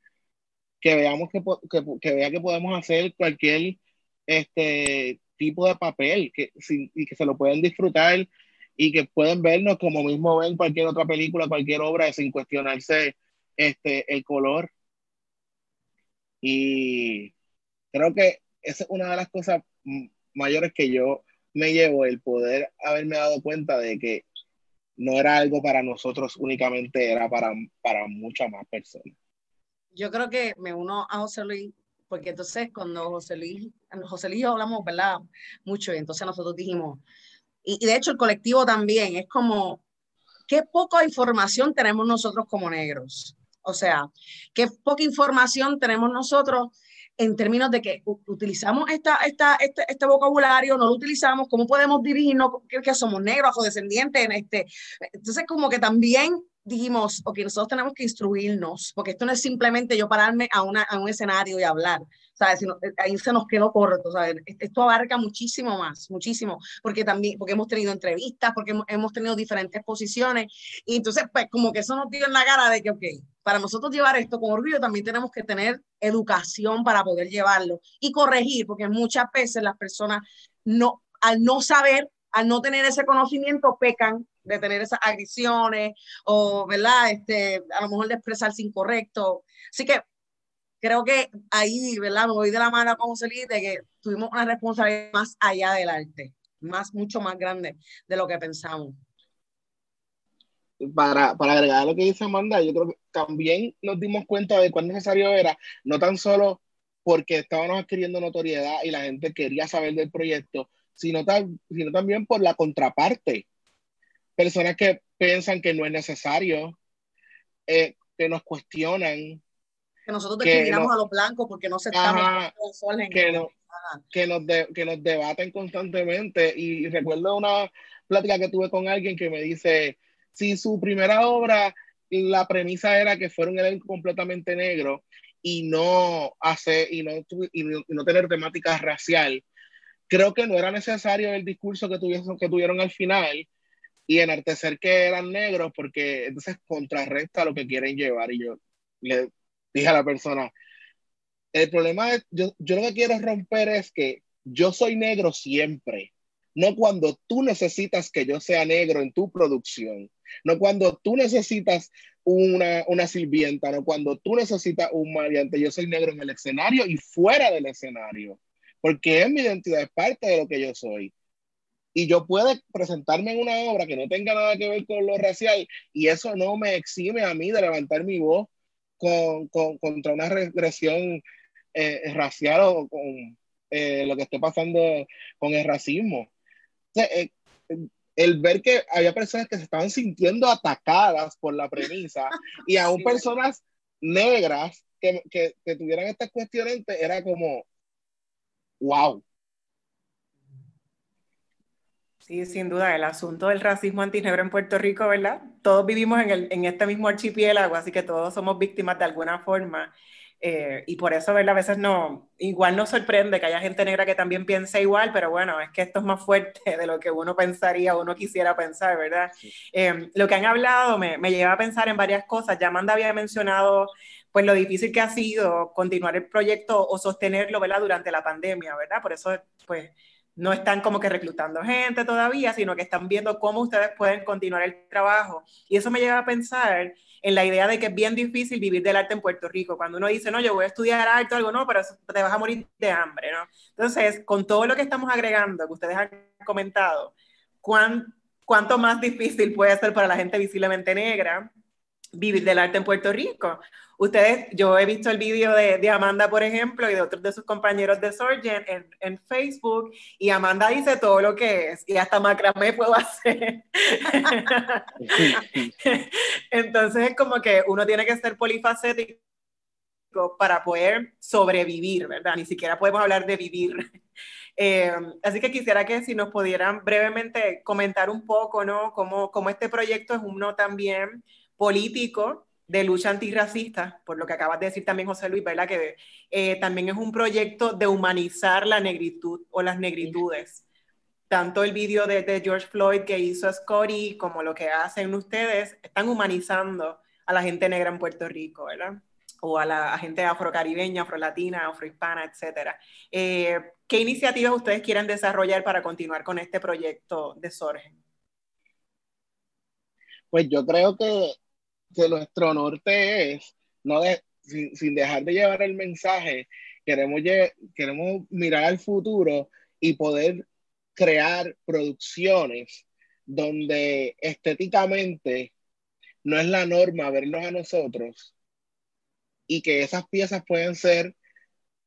que veamos que, que, que vea que podemos hacer cualquier este, tipo de papel que, y que se lo pueden disfrutar y que pueden vernos como mismo ven cualquier otra película, cualquier obra, sin cuestionarse este, el color. Y creo que esa es una de las cosas mayores que yo me llevo, el poder haberme dado cuenta de que no era algo para nosotros únicamente, era para, para muchas más personas. Yo creo que me uno a José Luis, porque entonces cuando José Luis, José Luis y yo hablamos, ¿verdad? Mucho, y entonces nosotros dijimos, y, y de hecho el colectivo también, es como, qué poca información tenemos nosotros como negros O sea, qué poca información tenemos nosotros en términos de que utilizamos esta, esta, este, este, vocabulario, no lo utilizamos, cómo podemos dirigirnos, que, somos negros, afrodescendientes, en este. Entonces, como que también dijimos, ok, nosotros tenemos que instruirnos, porque esto no es simplemente yo pararme a, una, a un escenario y hablar, ¿sabes? Sino, eh, ahí se nos quedó corto, ¿sabes? Esto abarca muchísimo más, muchísimo, porque también, porque hemos tenido entrevistas, porque hemos, tenido diferentes posiciones, y entonces, pues, como que eso nos dio en la cara de que, ok, para nosotros llevar esto con orgullo también tenemos que tener educación para poder llevarlo y corregir, porque muchas veces las personas no, al no saber, al no tener ese conocimiento, pecan de tener esas agresiones o, ¿verdad? Este, a lo mejor de expresarse incorrecto. Así que creo que ahí, ¿verdad? Me voy de la mano José Luis de que tuvimos una responsabilidad más allá del arte, más, mucho más grande de lo que pensamos. Para, para agregar lo que dice Amanda, yo creo que también nos dimos cuenta de cuán necesario era, no tan solo porque estábamos adquiriendo notoriedad y la gente quería saber del proyecto, sino, sino también por la contraparte personas que piensan que no es necesario, eh, que nos cuestionan. Que nosotros discriminamos a los blancos porque no se están que, no, que, nos que nos debaten constantemente. Y, recuerdo una plática que tuve con alguien que me dice, si su primera obra, la premisa era que fuera un elenco completamente negro y no, hace, y no, y no, tener temática racial, creo que no era necesario el discurso que, tuviesen, que tuvieron al final, y enartecer que eran negros porque entonces contrarresta lo que quieren llevar. Y yo le dije a la persona, el problema es, yo, yo lo que quiero romper es que yo soy negro siempre, no cuando tú necesitas que yo sea negro en tu producción, no cuando tú necesitas una, una sirvienta, no cuando tú necesitas un mariante, yo soy negro en el escenario y fuera del escenario, porque es mi identidad, es parte de lo que yo soy. Y yo puedo presentarme en una obra que no tenga nada que ver con lo racial y eso no me exime a mí de levantar mi voz con, con, contra una regresión eh, racial o con eh, lo que esté pasando con el racismo. Eh, el ver que había personas que se estaban sintiendo atacadas por la premisa y aún personas negras que, que, que tuvieran estas cuestiones era como, wow, Sí, sin duda, el asunto del racismo antinegro en Puerto Rico, ¿verdad? Todos vivimos en, el, en este mismo archipiélago, así que todos somos víctimas de alguna forma. Eh, y por eso, ¿verdad? A veces no, igual nos sorprende que haya gente negra que también piense igual, pero bueno, es que esto es más fuerte de lo que uno pensaría, uno quisiera pensar, ¿verdad? Eh, lo que han hablado me, me lleva a pensar en varias cosas. Ya Amanda había mencionado pues lo difícil que ha sido continuar el proyecto o sostenerlo, ¿verdad? Durante la pandemia, ¿verdad? Por eso, pues, no están como que reclutando gente todavía, sino que están viendo cómo ustedes pueden continuar el trabajo. Y eso me lleva a pensar en la idea de que es bien difícil vivir del arte en Puerto Rico. Cuando uno dice, no, yo voy a estudiar arte o algo, no, pero te vas a morir de hambre, ¿no? Entonces, con todo lo que estamos agregando, que ustedes han comentado, ¿cuánto más difícil puede ser para la gente visiblemente negra vivir del arte en Puerto Rico? Ustedes, yo he visto el vídeo de, de, Amanda, por ejemplo, y de otros de sus compañeros de Sorgen en, en, Facebook, y Amanda dice todo lo que es, y hasta macramé puedo hacer. Entonces es como que uno tiene que ser polifacético para poder sobrevivir, ¿verdad? Ni siquiera podemos hablar de vivir. Eh, así que quisiera que si nos pudieran brevemente comentar un poco, ¿no? Cómo, cómo este proyecto es uno también político, de lucha antirracista, por lo que acabas de decir también, José Luis, ¿verdad? Que eh, también es un proyecto de humanizar la negritud o las negritudes. Tanto el vídeo de, George Floyd que hizo Scotty como lo que hacen ustedes, están humanizando a la gente negra en Puerto Rico, ¿verdad? O a la gente afrocaribeña, afrolatina, afrohispana, etc. Eh, ¿Qué iniciativas ustedes quieren desarrollar para continuar con este proyecto de Sorgen? Pues yo creo que que nuestro norte es, no de, sin, dejar de llevar el mensaje, queremos, queremos mirar al futuro y poder crear producciones donde estéticamente no es la norma vernos a nosotros y que esas piezas pueden ser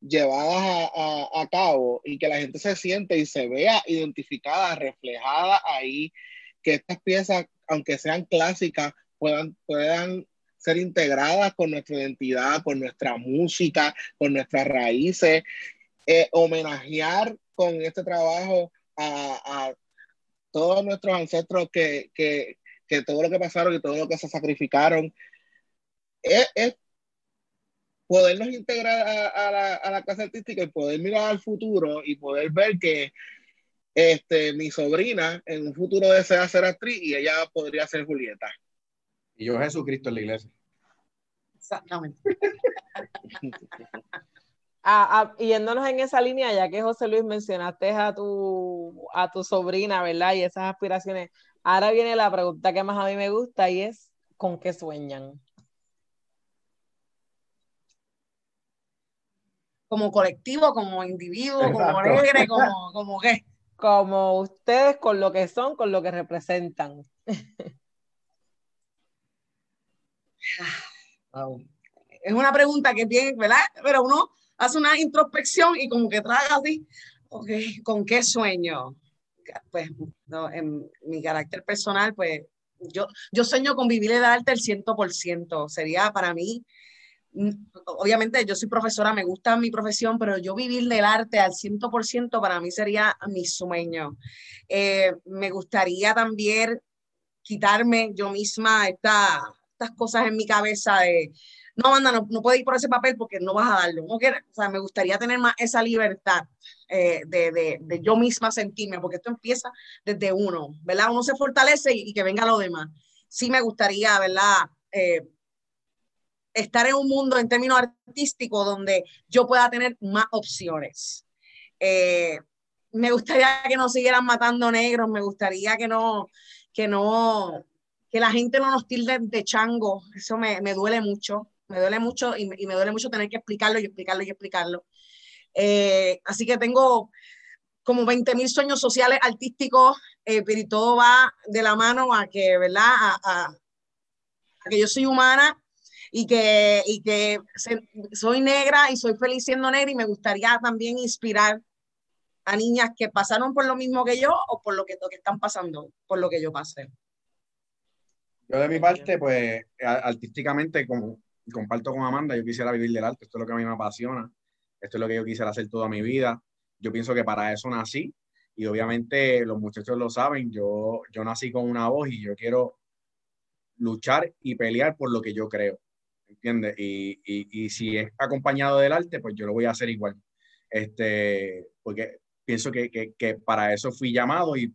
llevadas a, a, cabo y que la gente se siente y se vea identificada, reflejada ahí, que estas piezas, aunque sean clásicas, puedan, puedan ser integradas con nuestra identidad, con nuestra música, con nuestras raíces, eh, homenajear con este trabajo a, todos nuestros ancestros que, que, que, todo lo que pasaron y todo lo que se sacrificaron. Es, es podernos integrar a, la, a la clase artística y poder mirar al futuro y poder ver que este, mi sobrina en un futuro desea ser actriz y ella podría ser Julieta. Y yo Jesucristo en la iglesia. Exactamente. yéndonos en esa línea, ya que José Luis mencionaste a tu, a tu sobrina, ¿verdad? Y esas aspiraciones. Ahora viene la pregunta que más a mí me gusta y es, ¿con qué sueñan? Como colectivo, como individuo, como alegre, como, como qué. Como ustedes con lo que son, con lo que representan. Es una pregunta que tiene, ¿verdad? Pero uno hace una introspección y como que traga así, okay, ¿con qué sueño? Pues en mi carácter personal, pues yo, yo sueño con vivir el arte el 100%. Sería para mí, mm, obviamente yo soy profesora, me gusta mi profesión, pero yo vivir del arte al 100% para mí sería mi sueño. Eh, me gustaría también quitarme yo misma esta, estas cosas en mi cabeza de, no, anda, no, no puedes ir por ese papel porque no vas a darlo. O sea, me gustaría tener más esa libertad eh, de, de, de, yo misma sentirme, porque esto empieza desde uno, ¿verdad? Uno se fortalece y, que venga lo demás. Sí me gustaría, ¿verdad? Eh, estar en un mundo en términos artísticos donde yo pueda tener más opciones. Eh, me gustaría que no siguieran matando negros, me gustaría que no, que no, que la gente no nos tilde de chango, eso me, me duele mucho me duele mucho y, me duele mucho tener que explicarlo y explicarlo y explicarlo. Eh, así que tengo como 20 mil sueños sociales, artísticos, eh, pero todo va de la mano a que, ¿verdad? A, que yo soy humana y que, y que soy negra y soy feliz siendo negra y me gustaría también inspirar a niñas que pasaron por lo mismo que yo o por lo que, lo que están pasando, por lo que yo pasé. Yo de mi parte, pues artísticamente, como comparto con Amanda, yo quisiera vivir del arte, esto es lo que a mí me apasiona, esto es lo que yo quisiera hacer toda mi vida. Yo pienso que para eso nací y obviamente los muchachos lo saben, yo, yo nací con una voz y yo quiero luchar y pelear por lo que yo creo, ¿entiendes? Y, y, y, si es acompañado del arte, pues yo lo voy a hacer igual, este, porque pienso que, que, que para eso fui llamado y,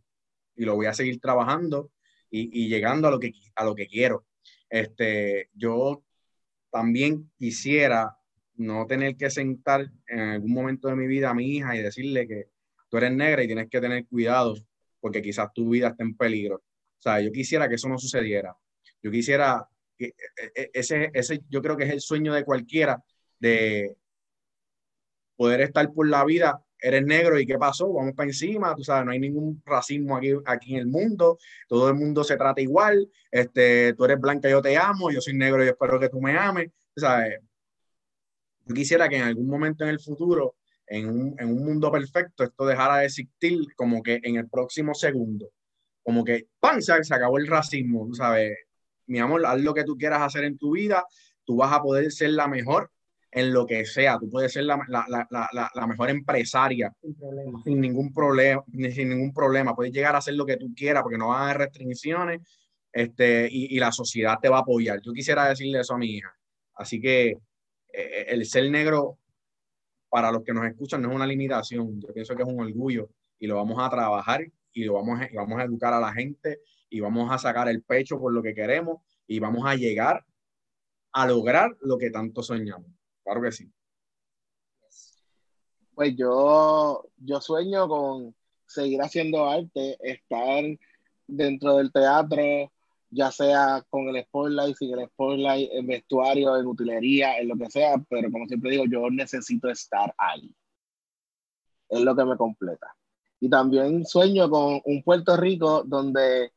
y, lo voy a seguir trabajando y, llegando a lo que, a lo que quiero. Este, yo también quisiera no tener que sentar en algún momento de mi vida a mi hija y decirle que tú eres negra y tienes que tener cuidado porque quizás tu vida esté en peligro. O sea, yo quisiera que eso no sucediera. Yo quisiera que e, e, ese, ese yo creo que es el sueño de cualquiera de poder estar por la vida eres negro y qué pasó, vamos para encima, tú sabes, no hay ningún racismo aquí, aquí en el mundo, todo el mundo se trata igual, este, tú eres blanca, yo te amo, yo soy negro y espero que tú me ames, sabes. Yo quisiera que en algún momento en el futuro, en un, en un mundo perfecto, esto dejara de existir como que en el próximo segundo, como que, ¡pam!, se, se acabó el racismo, tú sabes, mi amor, haz lo que tú quieras hacer en tu vida, tú vas a poder ser la mejor en lo que sea. Tú puedes ser la, mejor empresaria sin, ningún problema, sin ningún problema. Puedes llegar a hacer lo que tú quieras porque no van a haber restricciones este, y, la sociedad te va a apoyar. Yo quisiera decirle eso a mi hija. Así que eh, el ser negro, para los que nos escuchan, no es una limitación. Yo pienso que es un orgullo y lo vamos a trabajar y lo vamos y vamos a educar a la gente y vamos a sacar el pecho por lo que queremos y vamos a llegar a lograr lo que tanto soñamos. Claro que sí. Pues yo, yo sueño con seguir haciendo arte, estar dentro del teatro, ya sea con el spotlight, sin el spotlight, en vestuario, en utilería, en lo que sea, pero como siempre digo, yo necesito estar ahí. Es lo que me completa. Y también sueño con un Puerto Rico donde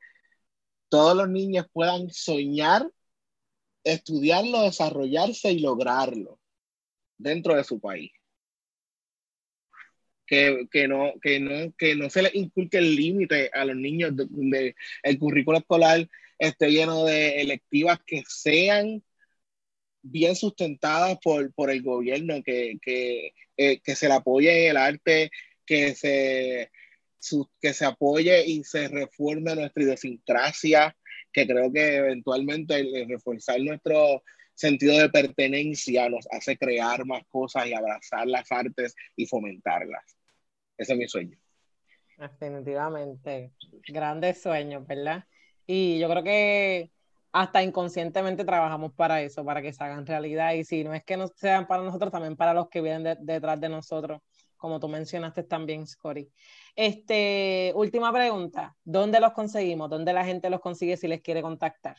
todos los niños puedan soñar, estudiarlo, desarrollarse y lograrlo dentro de su país. Que, que, no, que, no, que no se le inculque el límite a los niños donde el currículo escolar esté lleno de electivas que sean bien sustentadas por, por el gobierno, que, eh, que, se le apoye el arte, que se, que se apoye y se reforme nuestra idiosincrasia, que creo que eventualmente el, reforzar nuestro sentido de pertenencia nos hace crear más cosas y abrazar las artes y fomentarlas. Ese es mi sueño. Definitivamente, grandes sueños, ¿verdad? Y yo creo que hasta inconscientemente trabajamos para eso, para que se hagan realidad. Y si no es que no sean para nosotros, también para los que vienen detrás de nosotros, como tú mencionaste también, Scotty. Este, última pregunta, ¿dónde los conseguimos? ¿Dónde la gente los consigue si les quiere contactar?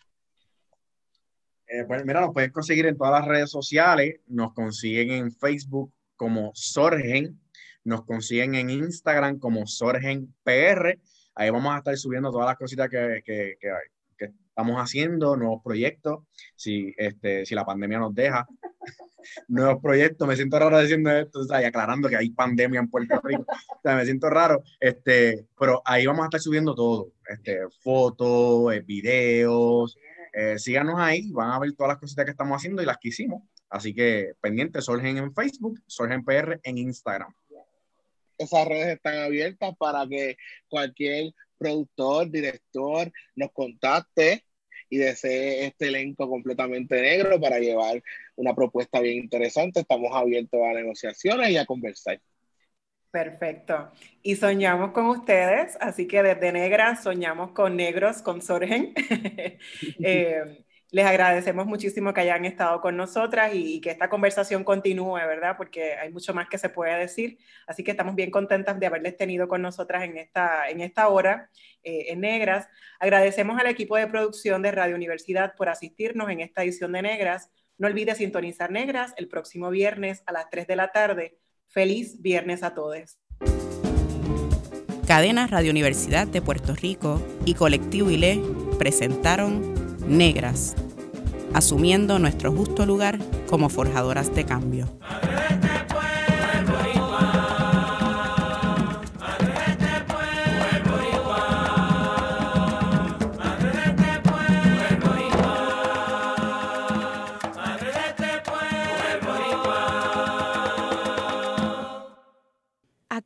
Eh, pues mira, nos pueden conseguir en todas las redes sociales, nos consiguen en Facebook como Sorgen, nos consiguen en Instagram como Sorgen PR, ahí vamos a estar subiendo todas las cositas que, que, que, estamos haciendo, nuevos proyectos, si, este, si la pandemia nos deja, nuevos proyectos, me siento raro diciendo esto, y aclarando que hay pandemia en Puerto Rico, me siento raro, este, pero ahí vamos a estar subiendo todo, este, fotos, eh, videos, eh, síganos ahí, van a ver todas las cositas que estamos haciendo y las que hicimos, así que pendientes, Sorgen en Facebook, Sorgen PR en Instagram. Esas redes están abiertas para que cualquier productor, director, nos contacte y desee este elenco completamente negro para llevar una propuesta bien interesante. Estamos abiertos a negociaciones y a conversar. Perfecto. Y soñamos con ustedes, así que desde Negras soñamos con negros, con Sorgen. eh, les agradecemos muchísimo que hayan estado con nosotras y, que esta conversación continúe, ¿verdad? Porque hay mucho más que se puede decir. Así que estamos bien contentas de haberles tenido con nosotras en esta, en esta hora eh, en Negras. Agradecemos al equipo de producción de Radio Universidad por asistirnos en esta edición de Negras. No olvides sintonizar Negras el próximo viernes a las 3 de la tarde. Feliz viernes a todos. Cadena Radio Universidad de Puerto Rico y Colectivo ILE presentaron Negras asumiendo nuestro justo lugar como forjadoras de cambio.